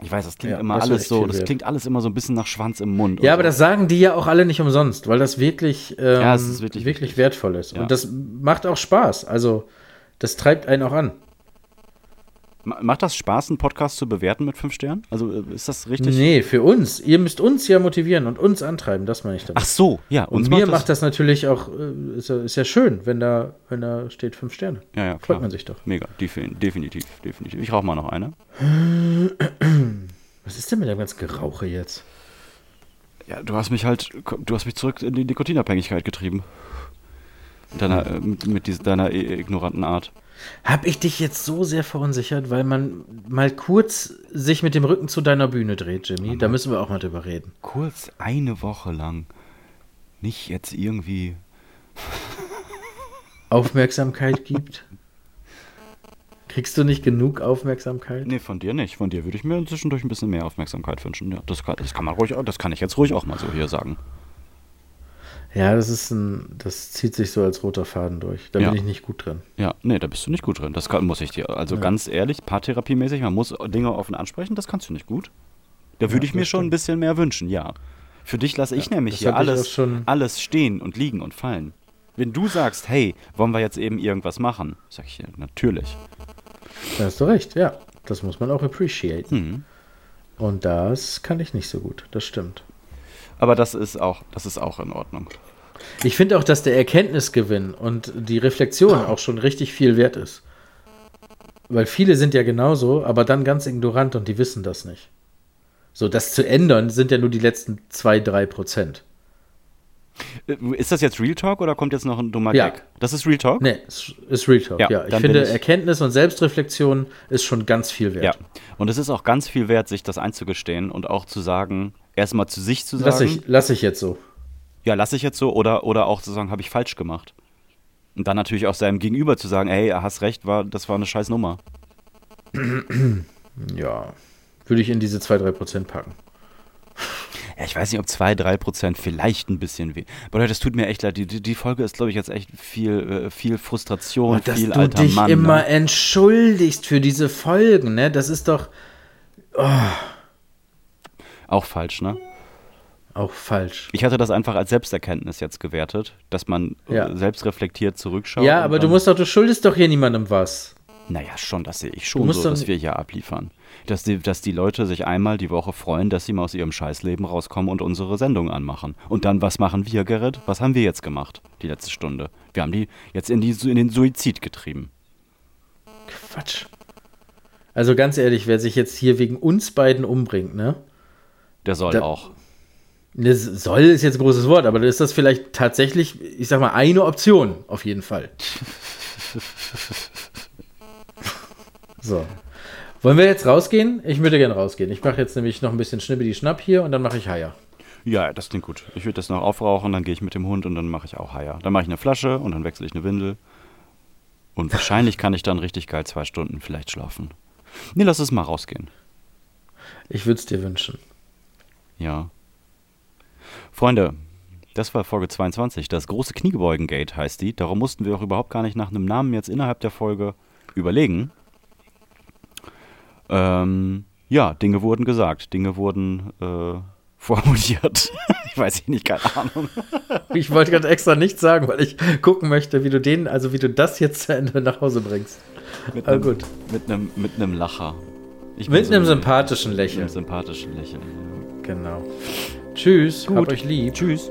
Ich weiß, das klingt Ja, immer das alles so, das klingt alles immer so ein bisschen nach Schwanz im Mund. und Ja, aber so. das sagen die ja auch alle nicht umsonst, weil das wirklich, ähm, Ja, es ist wirklich wirklich, wertvoll ist. Ja. Und das macht auch Spaß. Also, das treibt einen auch an. Ma- Macht das Spaß, einen Podcast zu bewerten mit fünf Sternen? Also äh, ist das richtig? Nee, für uns. Ihr müsst uns ja motivieren und uns antreiben, das meine ich damit. Ach so, ja. und mir macht das, natürlich auch, äh, ist, ja, ist ja schön, wenn da, wenn da steht fünf Sterne. Ja, ja, Freut klar. man sich doch. Mega, defin- definitiv, definitiv. Ich rauche mal noch eine. Was ist denn mit dem ganzen Gerauche jetzt? Ja, du hast mich halt, du hast mich zurück in die Nikotinabhängigkeit getrieben. Deiner, äh, mit, mit dieser, deiner i- ignoranten Art. Hab ich dich jetzt so sehr verunsichert, weil man mal kurz sich mit dem Rücken zu deiner Bühne dreht, Jimmy? Da müssen wir auch mal drüber reden. Kurz eine Woche lang. Nicht jetzt irgendwie. Aufmerksamkeit gibt. Kriegst du nicht genug Aufmerksamkeit? Nee, von dir nicht. Von dir würde ich mir zwischendurch ein bisschen mehr Aufmerksamkeit wünschen. Ja, das kann, das kann man ruhig, auch- das kann ich jetzt ruhig auch mal so hier sagen. Ja, das ist ein, das zieht sich so als roter Faden durch. Da Ja. bin ich nicht gut drin. Ja, nee, da bist du nicht gut drin. Das kann, muss ich dir. Also ganz ehrlich, paartherapiemäßig, man muss Dinge offen ansprechen, das kannst du nicht gut. Da würde ich mir schon ein stimmt. bisschen mehr wünschen, ja. Für dich lasse ich nämlich hier alles, alles stehen und liegen und fallen. Wenn du sagst, hey, wollen wir jetzt eben irgendwas machen, sag ich dir, natürlich. Da hast du recht, ja. Das muss man auch appreciaten. Mhm. Und das kann ich nicht so gut. Das stimmt. Aber das ist auch, das ist auch in Ordnung. Ich finde auch, dass der Erkenntnisgewinn und die Reflexion auch schon richtig viel wert ist. Weil viele sind ja genauso, aber dann ganz ignorant und die wissen das nicht. So, das zu ändern sind ja nur die letzten zwei, drei Prozent. Äh, Ist das jetzt Real Talk oder kommt jetzt noch ein dummer Ja. Gag? Das ist Real Talk? Nee, es ist Real Talk, Ja, ja. Ich finde, ich- Erkenntnis und Selbstreflexion ist schon ganz viel wert. Ja. Und es ist auch ganz viel wert, sich das einzugestehen und auch zu sagen, erstmal zu sich zu sagen, Lass ich, lass ich jetzt so. ja, lasse ich jetzt so oder, oder auch zu sagen, habe ich falsch gemacht. Und dann natürlich auch seinem Gegenüber zu sagen, ey, hast recht, war, das war eine scheiß Nummer. Ja. Würde ich in diese zwei, drei Prozent packen. Ja, ich weiß nicht, ob 2, 3 Prozent vielleicht ein bisschen weh. Aber Leute, das tut mir echt leid. Die, die, Folge ist, glaube ich, jetzt echt viel, äh, viel Frustration, Und dass viel du alter dich Mann. immer ne? entschuldigst für diese Folgen, ne? Das ist doch Auch falsch, ne? auch falsch. Ich hatte das einfach als Selbsterkenntnis jetzt gewertet, dass man Ja. selbst reflektiert zurückschaut. Ja, aber du musst doch, du schuldest doch hier niemandem was. Naja, schon, das sehe ich schon so, dass wir hier abliefern. Dass die, dass die Leute sich einmal die Woche freuen, dass sie mal aus ihrem Scheißleben rauskommen und unsere Sendung anmachen. Und dann, was machen wir, Gerrit? Was haben wir jetzt gemacht, die letzte Stunde? Wir haben die jetzt in, die, in den Suizid getrieben. Quatsch. Also ganz ehrlich, wer sich jetzt hier wegen uns beiden umbringt, ne? Der soll Da- auch. Das soll ist jetzt ein großes Wort, aber dann ist das vielleicht tatsächlich, ich sag mal, eine Option, auf jeden Fall. So. Wollen wir jetzt rausgehen? Ich würde gerne rausgehen. Ich mache jetzt nämlich noch ein bisschen Schnippidi Schnapp hier und dann mache ich Haier. Ja, das klingt gut. Ich würde das noch aufrauchen, dann gehe ich mit dem Hund und dann mache ich auch Haier. Dann mache ich eine Flasche und dann wechsle ich eine Windel. Und wahrscheinlich kann ich dann richtig geil zwei Stunden vielleicht schlafen. Nee, lass es mal rausgehen. Ich würde es dir wünschen. Ja. Freunde, das war Folge 22. Das große Kniegebeugen-Gate heißt die. Darum mussten wir auch überhaupt gar nicht nach einem Namen jetzt innerhalb der Folge überlegen. Ähm, ja, Dinge wurden gesagt. Dinge wurden äh, formuliert. ich weiß nicht, keine Ahnung. Ich wollte gerade extra nichts sagen, weil ich gucken möchte, wie du den, also wie du das jetzt zu Ende nach Hause bringst. Mit Ah, einem, gut. Mit einem, mit einem Lacher. Ich Mit einem ein- sympathischen Mit einem Lächeln. sympathischen Lächeln. Genau. Tschüss, Gut. habt euch lieb. Tschüss.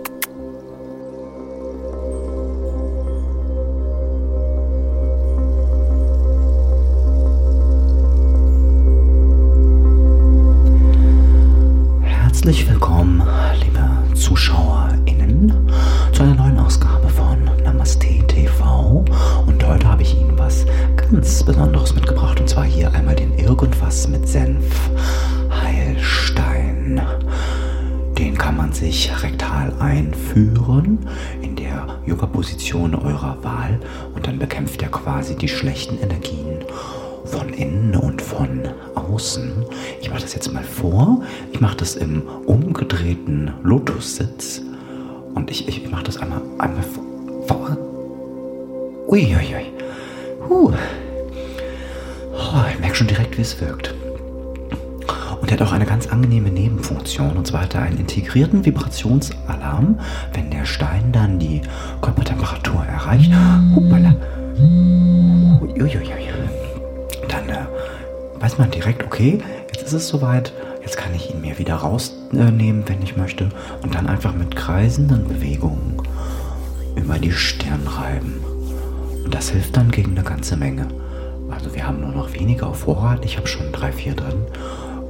Integrierten Vibrationsalarm, wenn der Stein dann die Körpertemperatur erreicht. Uiuiui. Dann äh, weiß man direkt, okay, jetzt ist es soweit. Jetzt kann ich ihn mir wieder rausnehmen, wenn ich möchte. Und dann einfach mit kreisenden Bewegungen über die Stirn reiben. Und das hilft dann gegen eine ganze Menge. Also wir haben nur noch wenige auf Vorrat. Ich habe schon drei, vier drin.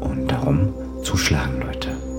Und darum zuschlagen, Leute.